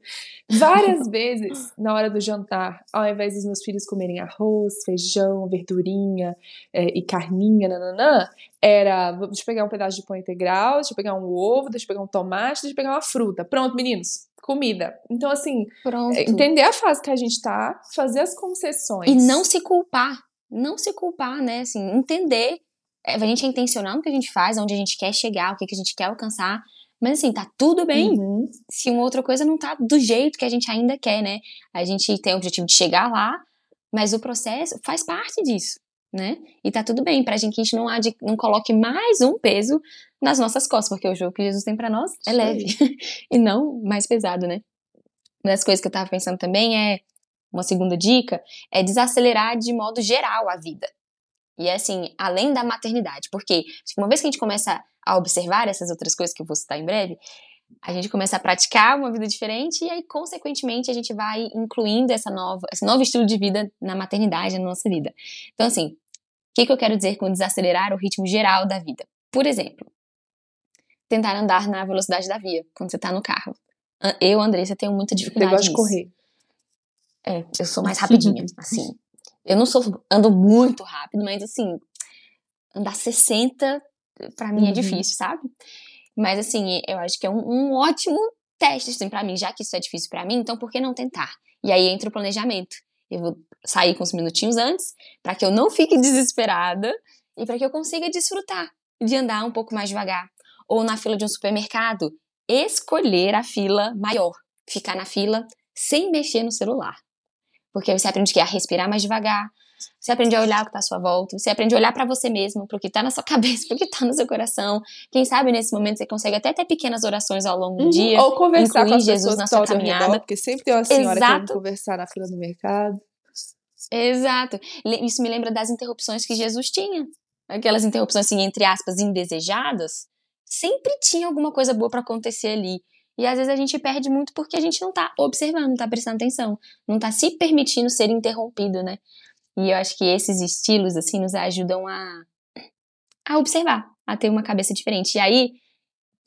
Várias [LAUGHS] vezes na hora do jantar, ao invés dos meus filhos comerem arroz, feijão, verdurinha é, e carninha, nananã, era: deixa eu pegar um pedaço de pão integral, deixa eu pegar um ovo, deixa eu pegar um tomate, deixa eu pegar uma fruta. Pronto, meninos comida. Então, assim, Pronto. entender a fase que a gente tá, fazer as concessões. E não se culpar. Não se culpar, né? Assim, entender. É, a gente é intencional no que a gente faz, onde a gente quer chegar, o que, a gente quer alcançar. Mas assim, tá tudo bem uhum. se uma outra coisa não tá do jeito que a gente ainda quer, né? A gente tem o objetivo de chegar lá, mas o processo faz parte disso, né? E tá tudo bem, pra gente que a gente não, ade, não coloque mais um peso nas nossas costas, porque o jogo que Jesus tem para nós é Sim. leve [LAUGHS] e não mais pesado, né? Uma das coisas que eu tava pensando também é uma segunda dica é desacelerar de modo geral a vida. E é assim, além da maternidade, porque uma vez que a gente começa a observar essas outras coisas que eu vou citar em breve, a gente começa a praticar uma vida diferente e aí, consequentemente, a gente vai incluindo essa nova, esse novo estilo de vida na maternidade, na nossa vida. Então, assim, o que, que eu quero dizer com desacelerar o ritmo geral da vida? Por exemplo, tentar andar na velocidade da via quando você tá no carro. Eu, Andressa, tenho muita dificuldade. Eu gosto de correr. É, eu sou mais rapidinha, assim. Eu não sou, ando muito rápido, mas assim, andar 60 para mim é uhum. é difícil, sabe? Mas assim, eu acho que é um, um ótimo teste assim, para mim, já que isso é difícil para mim, então por que não tentar? E aí entra o planejamento. Eu vou sair com uns minutinhos antes, para que eu não fique [LAUGHS] desesperada e para que eu consiga desfrutar de andar um pouco mais devagar. Ou na fila de um supermercado, escolher a fila maior, ficar na fila sem mexer no celular. Porque você aprende a respirar mais devagar, você aprende a olhar o que está à sua volta, você aprende a olhar para você mesmo, para o que está na sua [LAUGHS] cabeça, para o que está no seu coração. Quem sabe nesse momento você consegue até ter pequenas orações ao longo do uhum. dia, ou conversar com as Jesus na sua caminhada, redor, porque sempre tem uma senhora Exato. querendo conversar na fila do mercado. Exato. Isso me lembra das interrupções que Jesus tinha. Aquelas interrupções assim entre aspas indesejadas, sempre tinha alguma coisa boa para acontecer ali. E às vezes a gente perde muito porque a gente não tá observando, não tá prestando atenção, não tá se permitindo ser interrompido, né? E eu acho que esses estilos, assim, nos ajudam a, a observar, a ter uma cabeça diferente. E aí,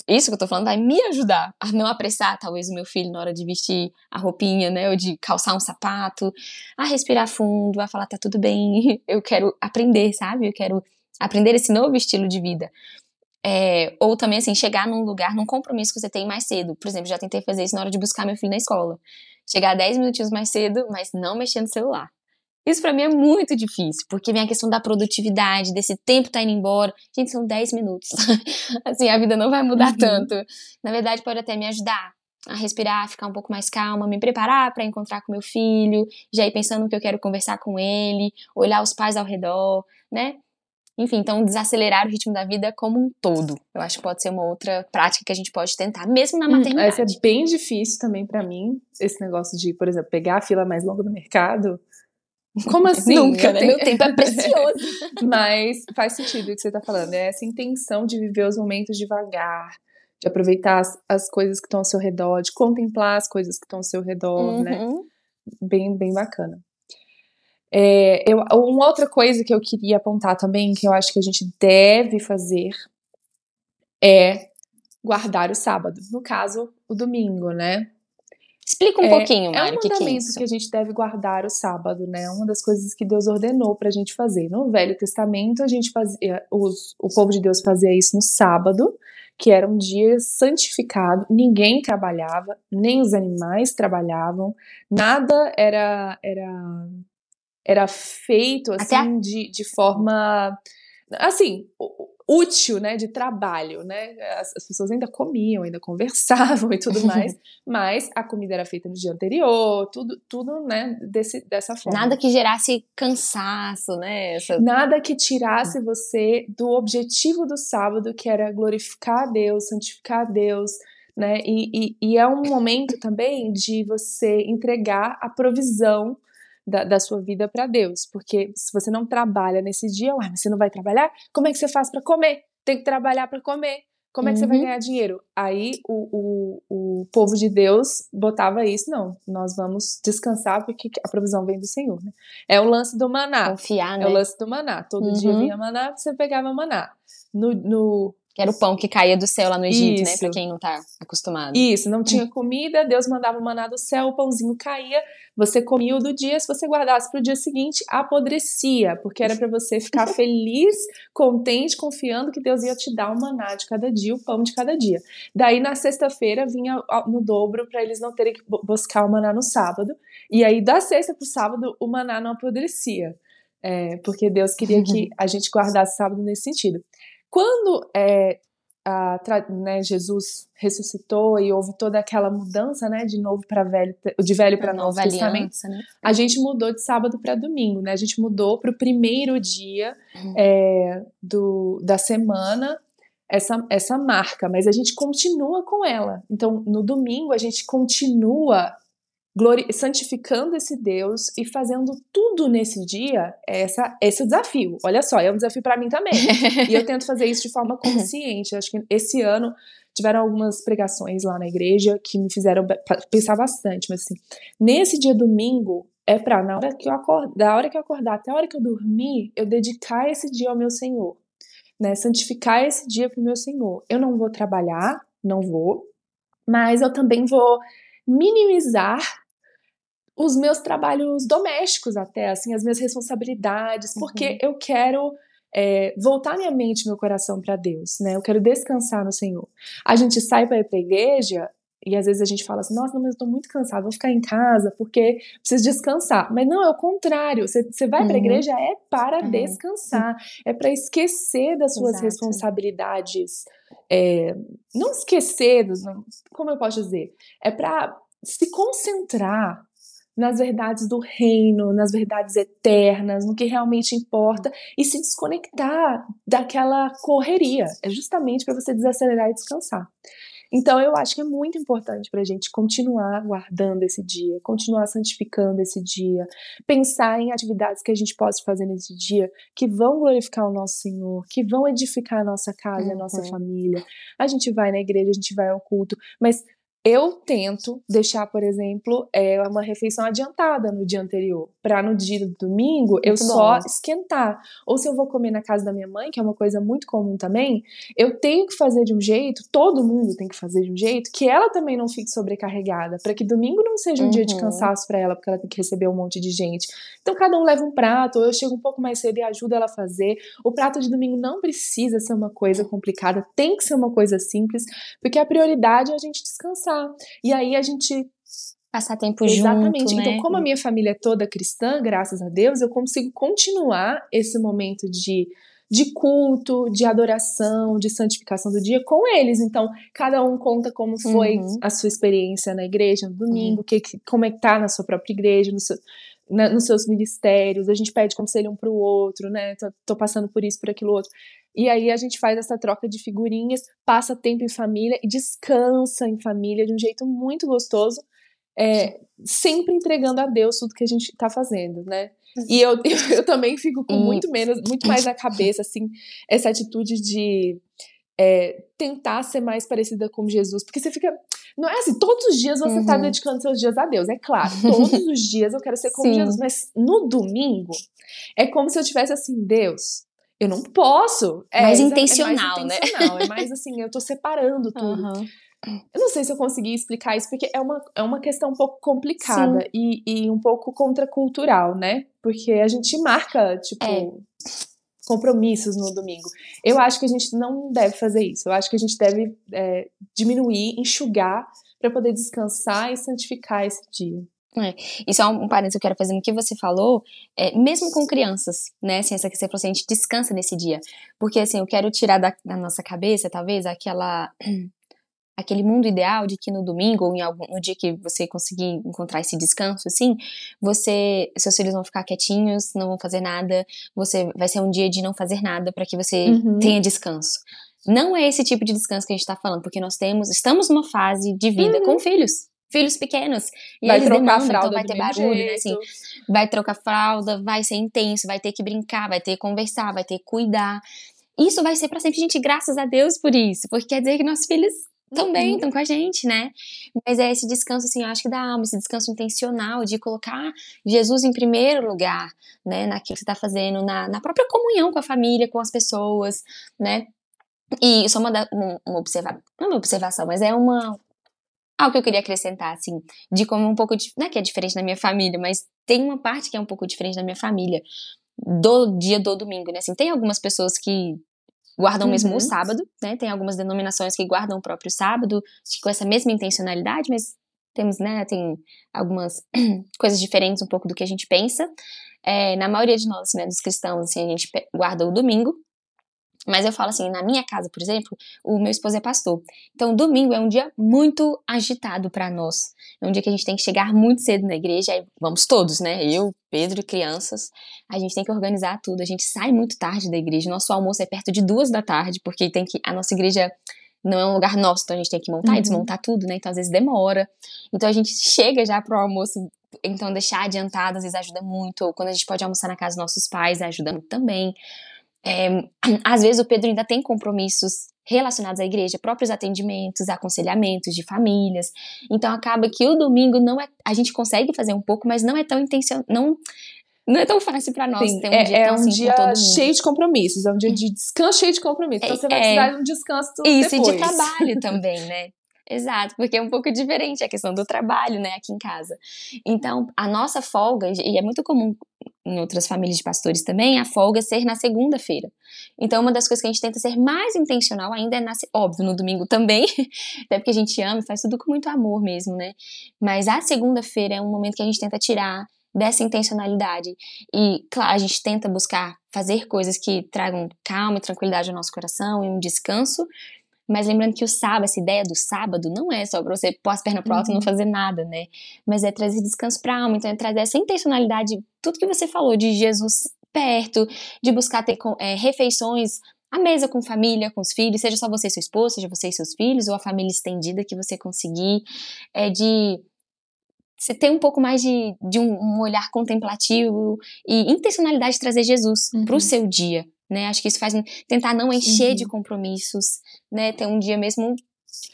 isso que eu tô falando vai me ajudar a não apressar, talvez, o meu filho na hora de vestir a roupinha, né? Ou de calçar um sapato, a respirar fundo, a falar, tá tudo bem, [LAUGHS] eu quero aprender, sabe? Eu quero aprender esse novo estilo de vida. É, ou também, assim, chegar num lugar, num compromisso que você tem mais cedo. Por exemplo, já tentei fazer isso na hora de buscar meu filho na escola. Chegar 10 minutinhos mais cedo, mas não mexer no celular. Isso para mim é muito difícil, porque vem a questão da produtividade, desse tempo tá indo embora. Gente, são 10 minutos. [LAUGHS] assim, a vida não vai mudar uhum. tanto. Na verdade, pode até me ajudar a respirar, ficar um pouco mais calma, me preparar para encontrar com meu filho, já ir pensando no que eu quero conversar com ele, olhar os pais ao redor, né? Enfim, então desacelerar o ritmo da vida como um todo. Eu acho que pode ser uma outra prática que a gente pode tentar, mesmo na hum, maternidade. Essa é bem difícil também para mim, esse negócio de, por exemplo, pegar a fila mais longa do mercado. Como [LAUGHS] assim? Nunca, né? Tenho... Meu tempo é [LAUGHS] precioso. Mas faz sentido o que você tá falando. É essa intenção de viver os momentos devagar, de aproveitar as, as coisas que estão ao seu redor, de contemplar as coisas que estão ao seu redor, né? uhum. né? Bem, bem bacana. É, eu, uma outra coisa que eu queria apontar também, que eu acho que a gente deve fazer, é guardar o sábado. No caso, o domingo, né? Explica um é, pouquinho, Mari, é um o que, que, é isso? que a gente deve guardar o sábado, né? Uma das coisas que Deus ordenou para a gente fazer. No Velho Testamento, a gente fazia, os, o povo de Deus fazia isso no sábado, que era um dia santificado, ninguém trabalhava, nem os animais trabalhavam, nada era era era feito assim a... de, de forma assim útil, né, de trabalho, né? As, as, pessoas ainda comiam, ainda [LAUGHS] conversavam e tudo mais, [LAUGHS] mas a comida era feita no dia anterior, tudo, tudo, né, desse, dessa forma. Nada que gerasse cansaço, né? Essa... Nada que tirasse você do objetivo do sábado, que era glorificar a Deus, santificar a Deus, né? E, e, e é um momento também de você entregar a provisão da, da sua vida para Deus. Porque se você não trabalha nesse dia, ué, mas você não vai trabalhar? Como é que você faz para comer? Tem que trabalhar para comer. Como é que uhum. você vai uhum. ganhar dinheiro? Aí o, o, o povo de Deus botava isso, não, nós vamos descansar porque a provisão vem do Senhor, né? É o lance do maná. Confiar, né? É o lance do maná. Todo uhum. dia vinha maná, você pegava maná. No, no, que era o pão que caía do céu lá no Egito, né, Isso. né? Pra quem não tá acostumado. Isso, não tinha comida, Deus mandava o maná do céu, o pãozinho caía, você comia o do dia, se você guardasse pro dia seguinte, apodrecia, porque era para você ficar [LAUGHS] feliz, contente, confiando que Deus ia te dar o maná de cada dia, o pão de cada dia. Daí na sexta-feira vinha no dobro para eles não terem que buscar o maná no sábado, e aí da sexta pro sábado o maná não apodrecia. É, porque Deus queria que [LAUGHS] a gente guardasse sábado nesse sentido. Quando é, a, né, Jesus ressuscitou e houve toda aquela mudança, né, de novo para velho, de velho para novo testamento, né? a gente mudou de sábado para domingo, né? A gente mudou para o primeiro dia uhum. é, do, da semana essa, essa marca, mas a gente continua com ela. Então, no domingo, a gente continua santificando esse Deus e fazendo tudo nesse dia, essa, esse é o desafio. Olha só, é um desafio para mim também. e eu tento fazer isso de forma [LAUGHS] consciente. Acho que esse ano tiveram algumas pregações lá na igreja que me fizeram pensar bastante, mas assim, nesse dia domingo é para na hora que eu acordar, da hora que eu acordar até a hora que eu dormir, eu dedicar esse dia ao meu Senhor, né? Santificar esse dia para o meu Senhor. Eu não vou trabalhar, não vou, mas eu também vou minimizar os meus trabalhos domésticos até, assim, as minhas responsabilidades, porque uhum. eu quero é, voltar minha mente, meu coração para Deus, né? Eu quero descansar no Senhor. A gente sai para ir para a igreja e às vezes a gente fala assim, nossa, não, mas eu tô muito cansado, vou ficar em casa porque preciso descansar. Mas não, é o contrário. Você, você vai uhum. para a igreja é para uhum. descansar, é para esquecer das suas Exato. responsabilidades. É, não esquecer, como eu posso dizer? É para se concentrar nas verdades do reino, nas verdades eternas, no que realmente importa e se desconectar daquela correria. É justamente para você desacelerar e descansar. Então, eu acho que é muito importante para a gente continuar guardando esse dia, continuar santificando esse dia, pensar em atividades que a gente possa fazer nesse dia que vão glorificar o nosso Senhor, que vão edificar a nossa casa, uhum. a nossa uhum. família. A gente vai na igreja, a gente vai ao culto, mas eu tento deixar, por exemplo, é, uma refeição adiantada no dia anterior, para no dia do domingo eu só esquentar. Ou se eu vou comer na casa da minha mãe, que é uma coisa muito comum também, eu tenho que fazer de um jeito, todo mundo tem que fazer de um jeito, que ela também não fique sobrecarregada, para que domingo não seja um uhum. dia de uhum. cansaço para ela, porque ela tem que receber um monte de gente. Então cada um leva um prato, ou eu chego um pouco mais cedo e ajudo ela a fazer. O prato de domingo não precisa ser uma coisa complicada, tem que ser uma coisa simples, porque a prioridade é a gente descansar e aí a gente passar tempo Exatamente. junto, Então, né? como a minha família é toda cristã, graças a Deus, eu consigo continuar esse momento de de culto, de adoração, de santificação do dia com eles. Então, cada um conta como foi uhum. a sua experiência na igreja no domingo, uhum. que, como é que tá na sua própria igreja, no seu, na, nos seus ministérios. A gente pede conselho um para o outro, né? Tô, tô passando por isso, por aquilo outro. E aí a gente faz essa troca de figurinhas, passa tempo em família e descansa em família de um jeito muito gostoso, é, sempre entregando a Deus tudo que a gente está fazendo, né? E eu, [LAUGHS] eu, eu, também fico com muito menos, muito mais na cabeça, assim, essa atitude de é, tentar ser mais parecida com Jesus, porque você fica. Não é assim, todos os dias você está uhum. dedicando seus dias a Deus, é claro. Todos os dias eu quero ser como Sim. Jesus, mas no domingo é como se eu tivesse assim, Deus, eu não posso. É, mais intencional, é mais intencional, né? É mais assim, eu tô separando [LAUGHS] tudo. Uhum. Eu não sei se eu consegui explicar isso, porque é uma, é uma questão um pouco complicada e, e, um pouco contracultural, né? Porque a gente marca, tipo, é. compromissos no domingo. Eu acho que a gente não deve fazer isso. Eu acho que a gente deve é, diminuir, enxugar, para poder descansar e santificar esse dia. É. E só um parênteses que eu quero fazer no que você falou, é, mesmo com crianças, né? Assim, essa que você falou assim, a gente descansa nesse dia. Porque, assim, eu quero tirar da, da nossa cabeça, talvez, aquela. [CLEARS THROAT] aquele mundo ideal de que no domingo ou em algum, no dia que você conseguir encontrar esse descanso, assim, você, seus filhos vão ficar quietinhos, não vão fazer nada, você vai ser um dia de não fazer nada para que você uhum. tenha descanso. Não é esse tipo de descanso que a gente está falando, porque nós temos, estamos numa fase de vida uhum. com filhos filhos pequenos. E vai eles demandam, então vai ter barulho, jeito. né? Assim, vai trocar fralda, vai ser intenso, vai ter que brincar, vai ter que conversar, vai ter que cuidar. Isso vai ser para sempre, gente, graças a Deus por isso, porque quer dizer que nossos filhos também estão com a gente, né? Mas é esse descanso, assim, eu acho que da alma, esse descanso intencional de colocar Jesus em primeiro lugar, né? Naquilo que você está fazendo, na, na própria comunhão com a família, com as pessoas, né? E só uma, uma, uma, observa, não é uma observação, mas é uma, algo que eu queria acrescentar, assim, de como um pouco, de, não é que é diferente da minha família, mas tem uma parte que é um pouco diferente da minha família, do dia do domingo, né, assim, tem algumas pessoas que guardam uhum. mesmo o sábado, né, tem algumas denominações que guardam o próprio sábado, com essa mesma intencionalidade, mas temos, né, tem algumas [CLEARS THROAT] coisas diferentes um pouco do que a gente pensa, é, na maioria de nós, né, dos cristãos, assim, a gente guarda o domingo, Mas eu falo assim, na minha casa, por exemplo, o meu esposo é pastor. Então, domingo é um dia muito agitado para nós. É um dia que a gente tem que chegar muito cedo na igreja, vamos todos, né? Eu, Pedro e crianças. A gente tem que organizar tudo. A gente sai muito tarde da igreja. Nosso almoço é perto de duas da tarde, porque tem que a nossa igreja não é um lugar nosso, então a gente tem que montar uhum. e desmontar tudo, né? Então às vezes demora. Então a gente chega já pro almoço, então deixar adiantado às vezes ajuda muito. Ou quando a gente pode almoçar na casa dos nossos pais, ajuda muito também. É, [CLEARS THROAT] às vezes o Pedro ainda tem compromissos relacionados à igreja, próprios atendimentos, aconselhamentos de famílias. Então acaba que o domingo não é, a gente consegue fazer um pouco, mas não é tão intencional, não não é tão fácil para nós Sim, ter um é, dia é tão um assim dia cheio de compromissos, é um dia de descanso cheio de compromissos. Então você vai é, precisar de um descanso Isso, depois. e de trabalho [LAUGHS] também, né? Exato, porque é um pouco diferente a questão do trabalho, né, aqui em casa. Então, a nossa folga, e é muito comum em outras famílias de pastores também, a folga ser na segunda-feira. Então, uma das coisas que a gente tenta ser mais intencional ainda é, na, óbvio, no domingo também, [LAUGHS] até porque a gente ama faz tudo com muito amor mesmo, né? Mas a segunda-feira é um momento que a gente tenta tirar dessa intencionalidade. E, claro, a gente tenta buscar fazer coisas que tragam calma e tranquilidade ao nosso coração e um descanso, mas lembrando que o sábado, essa ideia do sábado, não é só para você pôr as pernas pro alto uhum. e não uhum. fazer nada, né? Mas é trazer descanso pra alma, então é trazer essa intencionalidade, tudo que você falou de Jesus perto, de buscar ter é, refeições à mesa com família, com os filhos, seja só você e seu esposo, seja você e seus filhos, ou a família estendida que você conseguir, é de você ter um pouco mais de, de um, um olhar contemplativo e intencionalidade de trazer Jesus uhum. pro seu dia, né? Acho que isso faz tentar não encher uhum. de compromissos, né? Ter um dia mesmo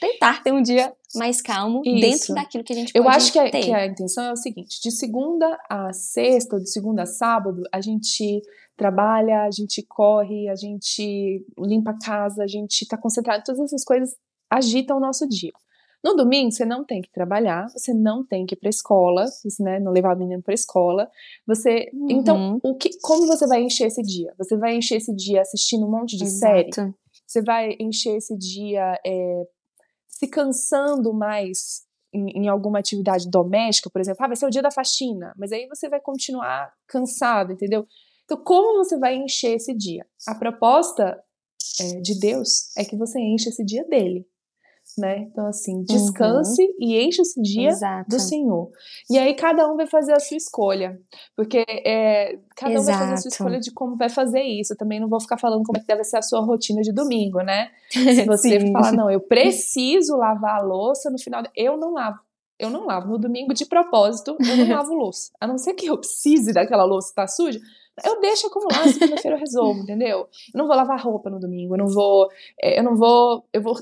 tentar ter um dia mais calmo isso. dentro daquilo que a gente pode Eu acho que a, que a intenção é o seguinte: de segunda a sexta, ou de segunda a sábado, a gente trabalha, a gente corre, a gente limpa a casa, a gente está concentrado, todas essas coisas agitam o nosso dia. No domingo, você não tem que trabalhar, você não tem que ir para escola, você, né, não levar o menino para escola. Você, então, uhum. então, o que, como você vai encher esse dia? Você vai encher esse dia assistindo um monte de Exato. série? Você vai encher esse dia é, se cansando mais em, em, alguma atividade doméstica, por exemplo, ah, vai ser o dia da faxina, mas aí você vai continuar cansado, entendeu? Então, como você vai encher esse dia? A proposta é, de Deus é que você enche esse dia dele né? Então, assim, descanse uhum. e enche esse dia Exato. do Senhor. E aí cada um vai fazer a sua escolha. Porque é, cada Exato. um vai fazer a sua escolha de como vai fazer isso. Eu também não vou ficar falando como é que deve ser a sua rotina de domingo, né? [LAUGHS] Se você falar, não, eu [LAUGHS] preciso lavar a louça no final. Eu não lavo. Eu não lavo. No domingo, de propósito, eu não [LAUGHS] lavo louça. A não ser que eu precise daquela louça estar tá suja, eu deixo acumular, segunda-feira eu resolvo, [LAUGHS] entendeu? Eu não vou lavar roupa no domingo, eu não vou, é, eu não vou, eu vou,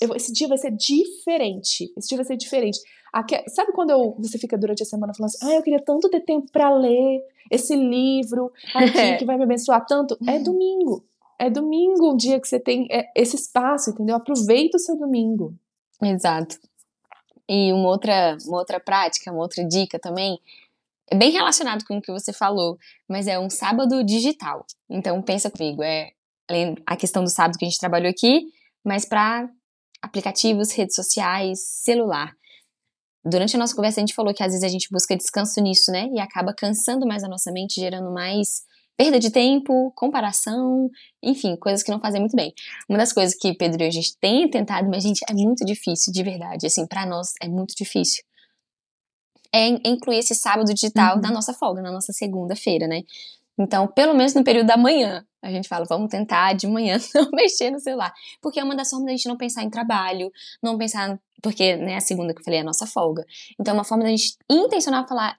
eu vou esse dia vai ser diferente, esse dia vai ser diferente. Sabe quando eu, você fica durante a semana falando assim, ah, eu queria tanto ter tempo para ler esse livro aqui [LAUGHS] é. que vai me abençoar tanto? É uhum. domingo. É domingo o dia que você tem é, esse espaço, entendeu? Aproveita o seu domingo. Exato. E uma outra, uma outra prática, uma outra dica também é bem relacionado com o que você falou, mas é um sábado digital. Então pensa comigo, é a questão do sábado que a gente trabalhou aqui, mas para aplicativos, redes sociais, celular. Durante a nossa conversa a gente falou que às vezes a gente busca descanso nisso, né? E acaba cansando mais a nossa mente, gerando mais perda de tempo, comparação, enfim, coisas que não fazem muito bem. Uma das coisas que Pedro e a gente tem tentado, mas gente, é muito difícil, de verdade, assim, para nós é muito difícil é incluir esse sábado digital uhum. na nossa folga, na nossa segunda-feira, né? Então, pelo menos no período da manhã, a gente fala, vamos tentar de manhã [LAUGHS] não mexer no celular. Porque é uma das formas da gente não pensar em trabalho, não pensar. Porque, né, a segunda que eu falei é a nossa folga. Então, é uma forma da gente intencional falar,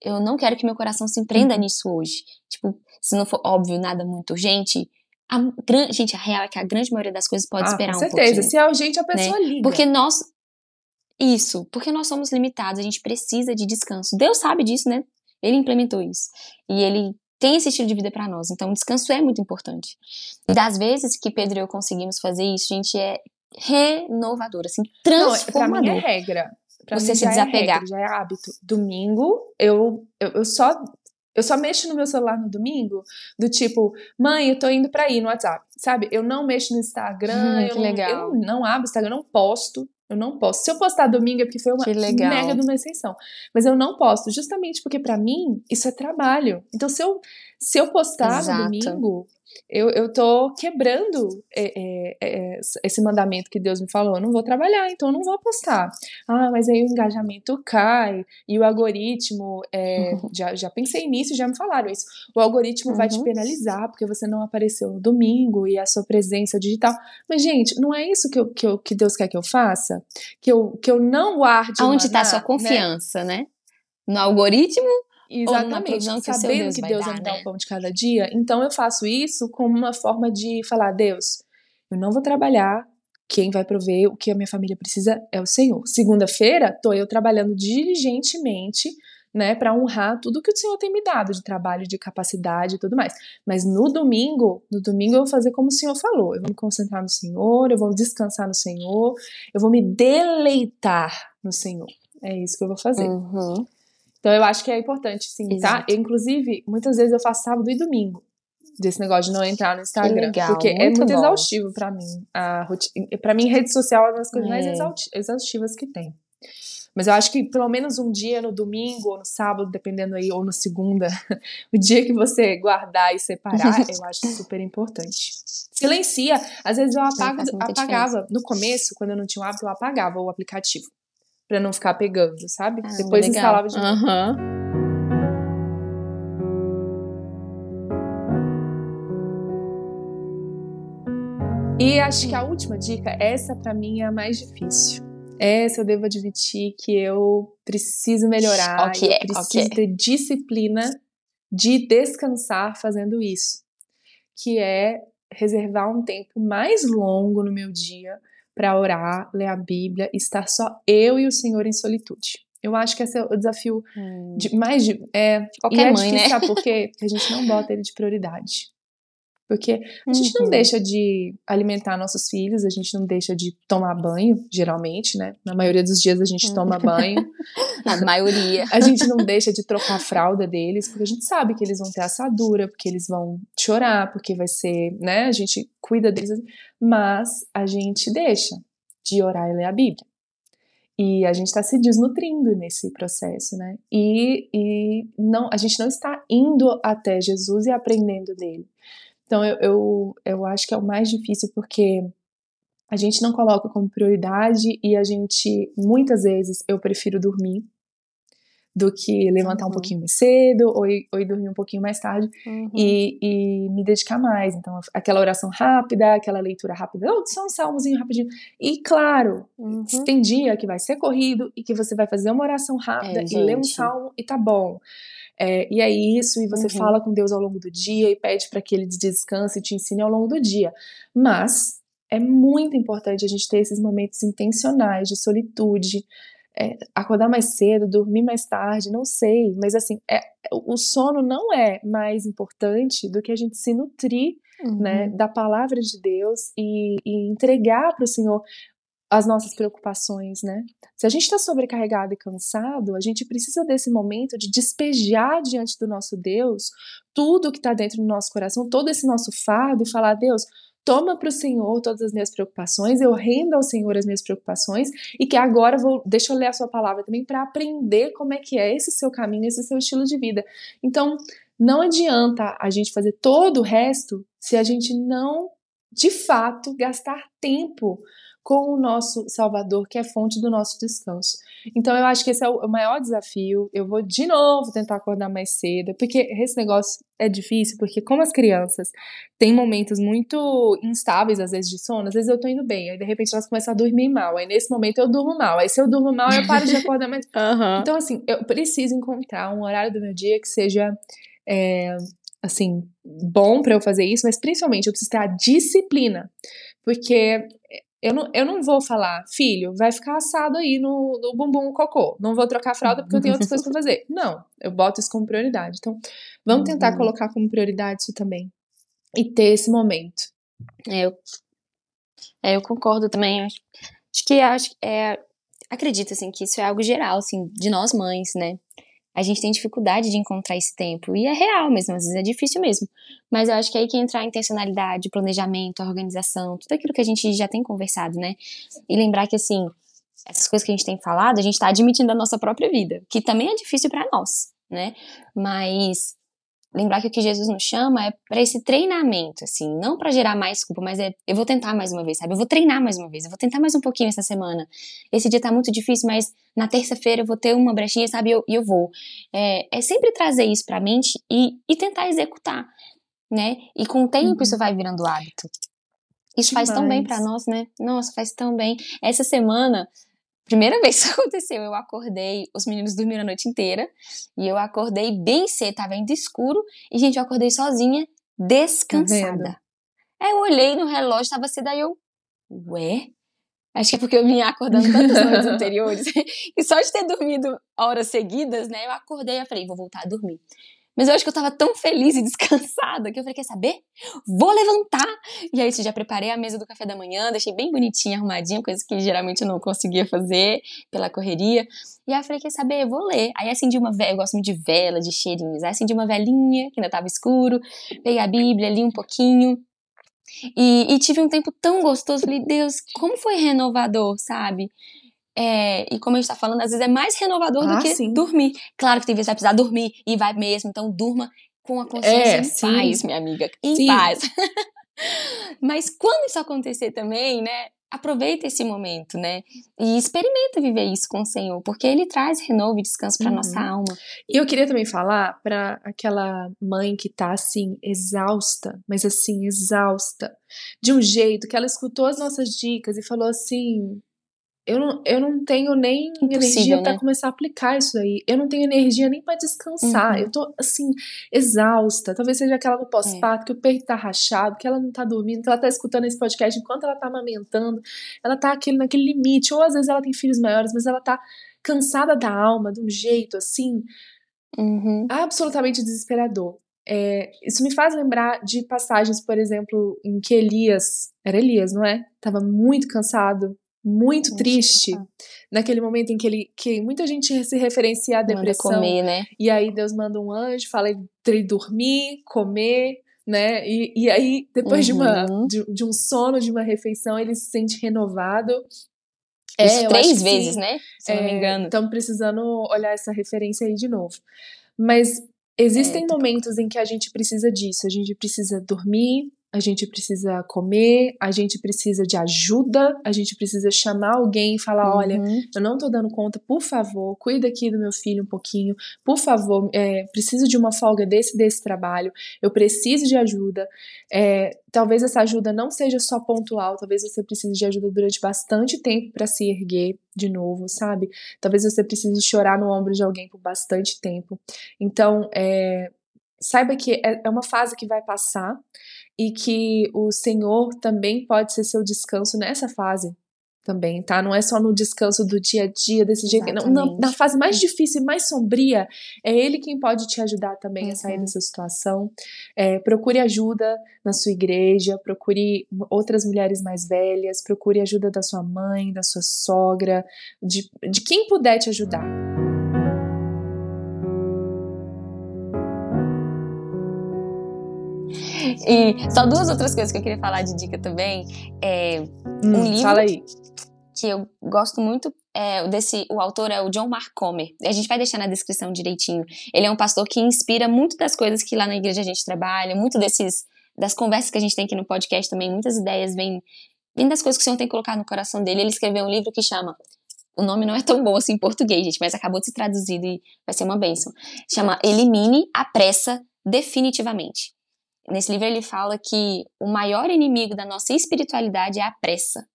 eu não quero que meu coração se empreenda uhum. nisso hoje. Tipo, se não for óbvio, nada muito urgente, a gente, a real é que a grande maioria das coisas pode ah, esperar um pouquinho. Com certeza, se é urgente, a pessoa né? liga. Porque nós, isso, porque nós somos limitados, a gente precisa de descanso. Deus sabe disso, né? Ele implementou isso. E ele tem esse estilo de vida para nós. Então, o descanso é muito importante. Das vezes que Pedro e eu conseguimos fazer isso, a gente é renovador, assim, transformador. Não, pra mim é regra. Pra você se desapegar. É regra, já é hábito. Domingo, eu, eu, eu só eu só mexo no meu celular no domingo, do tipo, mãe, eu tô indo pra ir no WhatsApp, sabe? Eu não mexo no Instagram, hum, eu, não, eu não abro o Instagram, eu não posto. Eu não posso. Se eu postar domingo é porque foi uma mega de uma exceção. Mas eu não posto, justamente porque para mim isso é trabalho. Então se eu, se eu postar Exato. no domingo, eu, eu tô quebrando é, é, é, esse mandamento que Deus me falou. Eu não vou trabalhar, então eu não vou postar. Ah, mas aí o engajamento cai e o algoritmo. É, uhum. já, já pensei nisso, já me falaram isso. O algoritmo uhum. vai te uhum. penalizar porque você não apareceu no domingo e a sua presença digital. Mas, gente, não é isso que, eu, que, eu, que Deus quer que eu faça? Que eu, que eu não guarde. Aonde está a sua né? confiança, né? né? No algoritmo Exatamente. Ou sabendo que Deus vai me dar o pão de cada dia. Então eu faço isso como uma forma de falar: Deus, eu não vou trabalhar. Quem vai prover o que a minha família precisa é o Senhor. Segunda-feira, tô eu trabalhando diligentemente, né, para honrar tudo que o Senhor tem me dado de trabalho, de capacidade e tudo mais. Mas no domingo, no domingo eu vou fazer como o Senhor falou. Eu vou me concentrar no Senhor, eu vou descansar no Senhor, eu vou me deleitar no Senhor. É isso que eu vou fazer. Uhum. Então eu acho que é importante, sim, tá? Exato. tá? Eu, inclusive, muitas vezes eu faço sábado e domingo desse negócio de não entrar no Instagram. Legal, porque muito é muito bom. exaustivo para mim. A rotina, para mim, rede social é uma das coisas é. mais exaustivas que tem. Mas eu acho que pelo menos um dia no domingo ou no sábado, dependendo aí, ou no segunda, [LAUGHS] o dia que você guardar e separar, eu acho [LAUGHS] super importante. Silencia. Às vezes eu apago, apagava. Diferença. No começo, quando eu não tinha o hábito, eu apagava o aplicativo para não ficar pegando, sabe? Ah, Depois legal. instalava de novo. Uhum. E acho que a última dica, essa para mim é a mais difícil. Essa eu devo admitir que eu preciso melhorar. Okay, eu preciso okay. ter disciplina de descansar fazendo isso. Que é reservar um tempo mais longo no meu dia para orar, ler a Bíblia, estar só eu e o Senhor em solitude. Eu acho que esse é o desafio hum. de mais de é qualquer e é mãe, difícil, né? Por quê? [LAUGHS] Porque a gente não bota ele de prioridade. Porque a gente não uhum. deixa de alimentar nossos filhos, a gente não deixa de tomar banho, geralmente, né? Na maioria dos dias a gente toma banho. [LAUGHS] Na maioria. A gente não deixa de trocar a fralda deles, porque a gente sabe que eles vão ter assadura, porque eles vão chorar, porque vai ser, né? A gente cuida deles, mas a gente deixa de orar e ler a Bíblia. E a gente está se desnutrindo nesse processo, né? E, e não, a gente não está indo até Jesus e aprendendo dele. Então eu, eu, eu acho que é o mais difícil porque a gente não coloca como prioridade e a gente, muitas vezes, eu prefiro dormir do que levantar uhum. um pouquinho mais cedo ou ir, ou ir dormir um pouquinho mais tarde uhum. e, e, me dedicar mais. Então, aquela oração rápida, aquela leitura rápida, oh, só um salmozinho rapidinho. E claro, uhum. tem dia que vai ser corrido e que você vai fazer uma oração rápida é, e ler um salmo e tá bom. É, e é isso, e você uhum. fala com Deus ao longo do dia e pede para que ele descanse e te ensine ao longo do dia. Mas é muito importante a gente ter esses momentos intencionais de solitude, é, acordar mais cedo, dormir mais tarde, não sei, mas assim, é, o sono não é mais importante do que a gente se nutrir né, uhum. né, da palavra de Deus e, e entregar para o Senhor as nossas preocupações, né? Se a gente está sobrecarregado e cansado, a gente precisa desse momento de despejar diante do nosso Deus tudo que está dentro do nosso coração, todo esse nosso fardo e falar: Deus, toma para o Senhor todas as minhas preocupações, eu rendo ao Senhor as minhas preocupações e que agora vou, deixa eu ler a sua palavra também para aprender como é que é esse seu caminho, esse seu estilo de vida. Então, não adianta a gente fazer todo o resto se a gente não, de fato, gastar tempo com o nosso Salvador, que é fonte do nosso descanso. Então eu acho que esse é o maior desafio. Eu vou de novo tentar acordar mais cedo, porque esse negócio é difícil, porque como as crianças têm momentos muito instáveis às vezes de sono, às vezes eu tô indo bem, aí de repente elas começam a dormir mal, aí nesse momento eu durmo mal, aí se eu durmo mal eu paro de acordar mais. [LAUGHS] uhum. Então assim, eu preciso encontrar um horário do meu dia que seja é, assim, bom para eu fazer isso, mas principalmente eu preciso ter a disciplina, porque eu não, eu não vou falar, filho, vai ficar assado aí no, no bumbum cocô. Não vou trocar a fralda porque eu tenho outras coisas pra fazer. [LAUGHS] Não, eu boto isso como prioridade. Então, vamos tentar uhum. colocar como prioridade isso também. E ter esse momento. É, eu, é, eu concordo também. Acho, acho que acho, é, acredito assim, que isso é algo geral, assim, de nós mães, né? A gente tem dificuldade de encontrar esse tempo. E é real mesmo, às vezes é difícil mesmo. Mas eu acho que é aí que entra a intencionalidade, planejamento, a organização, tudo aquilo que a gente já tem conversado, né? E lembrar que, assim, essas coisas que a gente tem falado, a gente tá admitindo a nossa própria vida, que também é difícil para nós, né? Mas lembrar que o que Jesus nos chama é para esse treinamento, assim, não para gerar mais culpa, mas é eu vou tentar mais uma vez, sabe? Eu vou treinar mais uma vez, eu vou tentar mais um pouquinho essa semana. Esse dia tá muito difícil, mas na terça-feira eu vou ter uma brechinha, sabe? E eu, eu vou. É, é sempre trazer isso pra mente e, e tentar executar, né? E com o tempo uhum. isso vai virando hábito. Isso Demais. faz tão bem para nós, né? Nossa, faz tão bem. Essa semana Primeira [LAUGHS] vez que aconteceu, eu acordei, os meninos dormiram a noite inteira, e eu acordei bem cedo, tava ainda escuro, e gente, eu acordei sozinha, descansada. Tá aí eu olhei no relógio, tava cedo, aí eu, ué? Acho que é porque eu vinha acordando tantas noites [LAUGHS] anteriores, [LAUGHS] e só de ter dormido horas seguidas, né, eu acordei e falei, vou voltar a dormir. Mas eu acho que eu tava tão feliz e descansada que eu falei, quer saber? Vou levantar! E aí, já preparei a mesa do café da manhã, deixei bem bonitinha, arrumadinha, coisa que geralmente eu não conseguia fazer pela correria. E aí eu falei, quer saber? Vou ler. Aí acendi uma vela, eu gosto muito de vela, de cheirinhos. Aí acendi uma velinha, que ainda tava escuro, peguei a Bíblia, li um pouquinho. E, e tive um tempo tão gostoso, falei, Deus, como foi renovador, sabe? É, e como a gente tá falando, às vezes é mais renovador ah, do que sim. dormir. Claro que tem vezes que vai precisar dormir e vai mesmo, então durma com a consciência é, em sim. paz, minha amiga. Em sim. paz. [LAUGHS] Mas quando isso acontecer também, né? Aproveita esse momento, né? E experimenta viver isso com o Senhor, porque Ele traz renovo e descanso para uhum. nossa alma. E eu queria também falar para aquela mãe que tá assim, exausta, mas assim, exausta, de um jeito que ela escutou as nossas dicas e falou assim: eu não, eu não tenho nem Impossível, energia para né? começar a aplicar isso aí. Eu não tenho energia nem para descansar. Uhum. Eu tô, assim, exausta. Talvez seja aquela no pós-parto, é. que o peito tá rachado, que ela não tá dormindo, que ela tá escutando esse podcast enquanto ela tá amamentando. Ela tá aquele, naquele limite. Ou às vezes ela tem filhos maiores, mas ela tá cansada da alma, de um jeito, assim, uhum. absolutamente desesperador. É, isso me faz lembrar de passagens, por exemplo, em que Elias, era Elias, não é? Tava muito cansado, muito Nossa, triste tá. naquele momento em que ele que muita gente se referencia à depressão comer, né? e aí Deus manda um anjo fala ele dormir comer né e, e aí depois uhum. de uma uhum. de, de, um sono de uma refeição ele se sente renovado é, três vezes né se é, não me é, engano estamos precisando olhar essa referência aí de novo mas existem é, momentos em que a gente precisa disso a gente precisa dormir a gente precisa comer, a gente precisa de ajuda, a gente precisa chamar alguém e falar: uhum. olha, eu não tô dando conta, por favor, cuida aqui do meu filho um pouquinho, por favor, é, preciso de uma folga desse desse trabalho, eu preciso de ajuda. É, talvez essa ajuda não seja só pontual, talvez você precise de ajuda durante bastante tempo para se erguer de novo, sabe? Talvez você precise chorar no ombro de alguém por bastante tempo. Então, é, saiba que é, é uma fase que vai passar e que o Senhor também pode ser seu descanso nessa fase também, tá? Não é só no descanso do dia a dia, desse jeito. Não, na, fase mais difícil e mais sombria, é Ele quem pode te ajudar também uhum. a sair dessa situação. É, procure ajuda na sua igreja, procure outras mulheres mais velhas, procure ajuda da sua mãe, da sua sogra, de, de quem puder te ajudar. E só duas outras coisas que eu queria falar de dica também. É um hum, livro fala aí. que eu gosto muito. É, desse, o autor é o John Mark Comer. A gente vai deixar na descrição direitinho. Ele é um pastor que inspira muito das coisas que lá na igreja a gente trabalha, muito desses das conversas que a gente tem aqui no podcast também, muitas ideias vêm, vêm das coisas que o Senhor tem colocado no coração dele. Ele escreveu um livro que chama o nome não é tão bom assim em português, gente, mas acabou de ser traduzido e vai ser uma bênção. Chama Elimine a Pressa Definitivamente. Nesse livro ele fala que o maior inimigo da nossa espiritualidade é a pressa.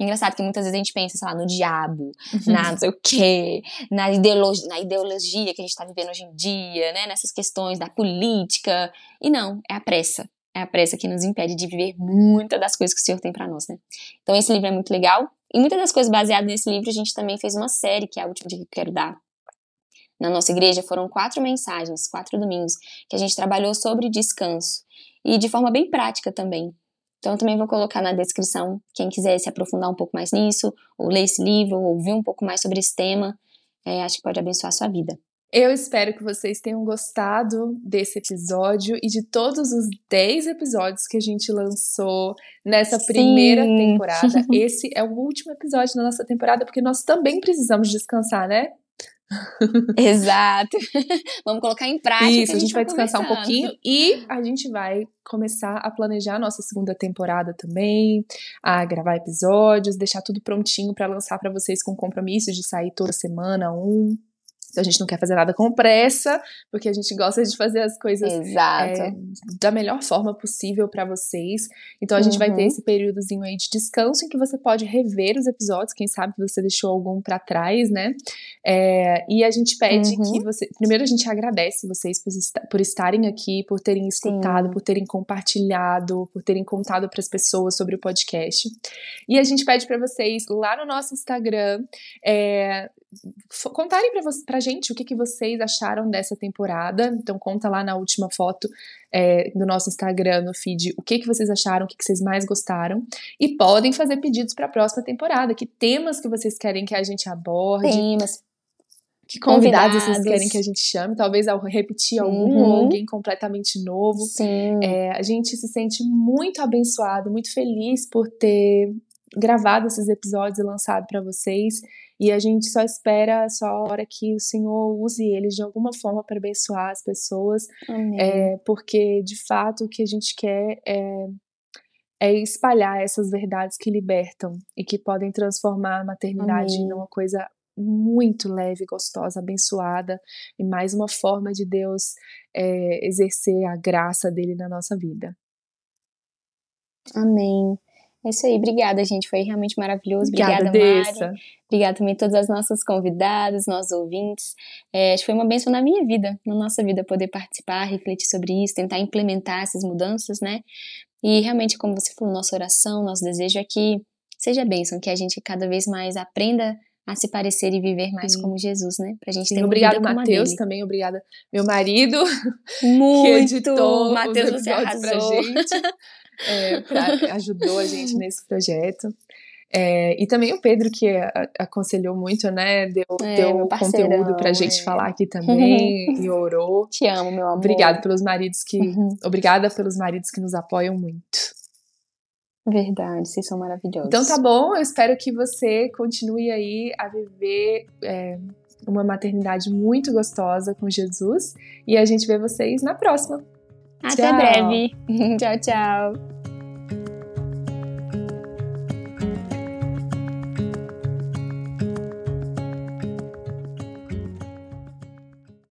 Engraçado que muitas vezes a gente pensa, sei lá, no diabo, uhum. na não sei o quê, na ideologia, na ideologia que a gente está vivendo hoje em dia, né? Nessas questões da política. E não, é a pressa. É a pressa que nos impede de viver muitas das coisas que o Senhor tem para nós, né? Então esse livro é muito legal. E muitas das coisas baseadas nesse livro a gente também fez uma série, que é a última que eu quero dar. Na nossa igreja foram quatro mensagens, quatro domingos, que a gente trabalhou sobre descanso e de forma bem prática também. Então, eu também vou colocar na descrição, quem quiser se aprofundar um pouco mais nisso, ou ler esse livro, ou ouvir um pouco mais sobre esse tema, é, acho que pode abençoar a sua vida. Eu espero que vocês tenham gostado desse episódio e de todos os 10 episódios que a gente lançou nessa Sim. primeira [LAUGHS] temporada. Esse é o último episódio da nossa temporada, porque nós também precisamos descansar, né? Exato. [LAUGHS] Vamos colocar em prática. Isso, a gente, a gente vai descansar um pouquinho e a gente vai começar a planejar a nossa segunda temporada também, a gravar episódios, deixar tudo prontinho para lançar para vocês com compromisso de sair toda semana um. Então a gente não quer fazer nada com pressa, porque a gente gosta de fazer as coisas é, da melhor forma possível para vocês. Então a gente uhum. vai ter uhum. esse períodozinho aí de descanso em que você pode rever os episódios, quem sabe você deixou algum para trás, né? É, e a gente pede uhum. que você. Primeiro a gente agradece vocês por, por estarem aqui, por terem escutado, Sim. por terem compartilhado, por terem contado para as pessoas sobre o podcast. E a gente pede para vocês lá no nosso Instagram é, contarem para a gente o que, que vocês acharam dessa temporada. Então conta lá na última foto é, do nosso Instagram, no feed, o que, que vocês acharam, o que, que vocês mais gostaram. E podem fazer pedidos para a próxima temporada. Que temas que vocês querem que a gente aborde. Temas. Que convidados, convidados vocês querem que a gente chame? Talvez ao repetir algum uhum. ou alguém completamente novo. Sim. É, a gente se sente muito abençoado, muito feliz por ter gravado esses episódios e lançado para vocês. E a gente só espera só a hora que o Senhor use eles de alguma forma para abençoar as pessoas. É, porque, de fato, o que a gente quer é, é espalhar essas verdades que libertam e que podem transformar a maternidade Amém. numa coisa muito leve, gostosa, abençoada e mais uma forma de Deus é, exercer a graça dele na nossa vida. Amém. É isso aí, obrigada, gente. Foi realmente maravilhoso. Obrigada, obrigada Mari. Obrigada também a todas as nossas convidadas, nossos ouvintes. É, foi uma bênção na minha vida, na nossa vida, poder participar, refletir sobre isso, tentar implementar essas mudanças, né? E realmente, como você falou, nossa oração, nosso desejo é que seja bênção, que a gente cada vez mais aprenda a se parecer e viver mais Sim. como Jesus, né? Pra gente Sim, ter obrigada, Matheus, também. Obrigada, meu marido, [LAUGHS] Muito, que editou Mateus, os episódios pra gente. [LAUGHS] é, pra, ajudou a gente [LAUGHS] nesse projeto. É, e também o Pedro, que aconselhou muito, né? Deu, é, deu conteúdo pra gente é. falar aqui também [LAUGHS] e orou. Te amo, meu amor. Obrigada pelos maridos que. Uhum. Obrigada pelos maridos que nos apoiam muito. Verdade, vocês são maravilhosos. Então tá bom, eu espero que você continue aí a viver é, uma maternidade muito gostosa com Jesus. E a gente vê vocês na próxima. Até tchau. breve. tchau, [LAUGHS] tchau.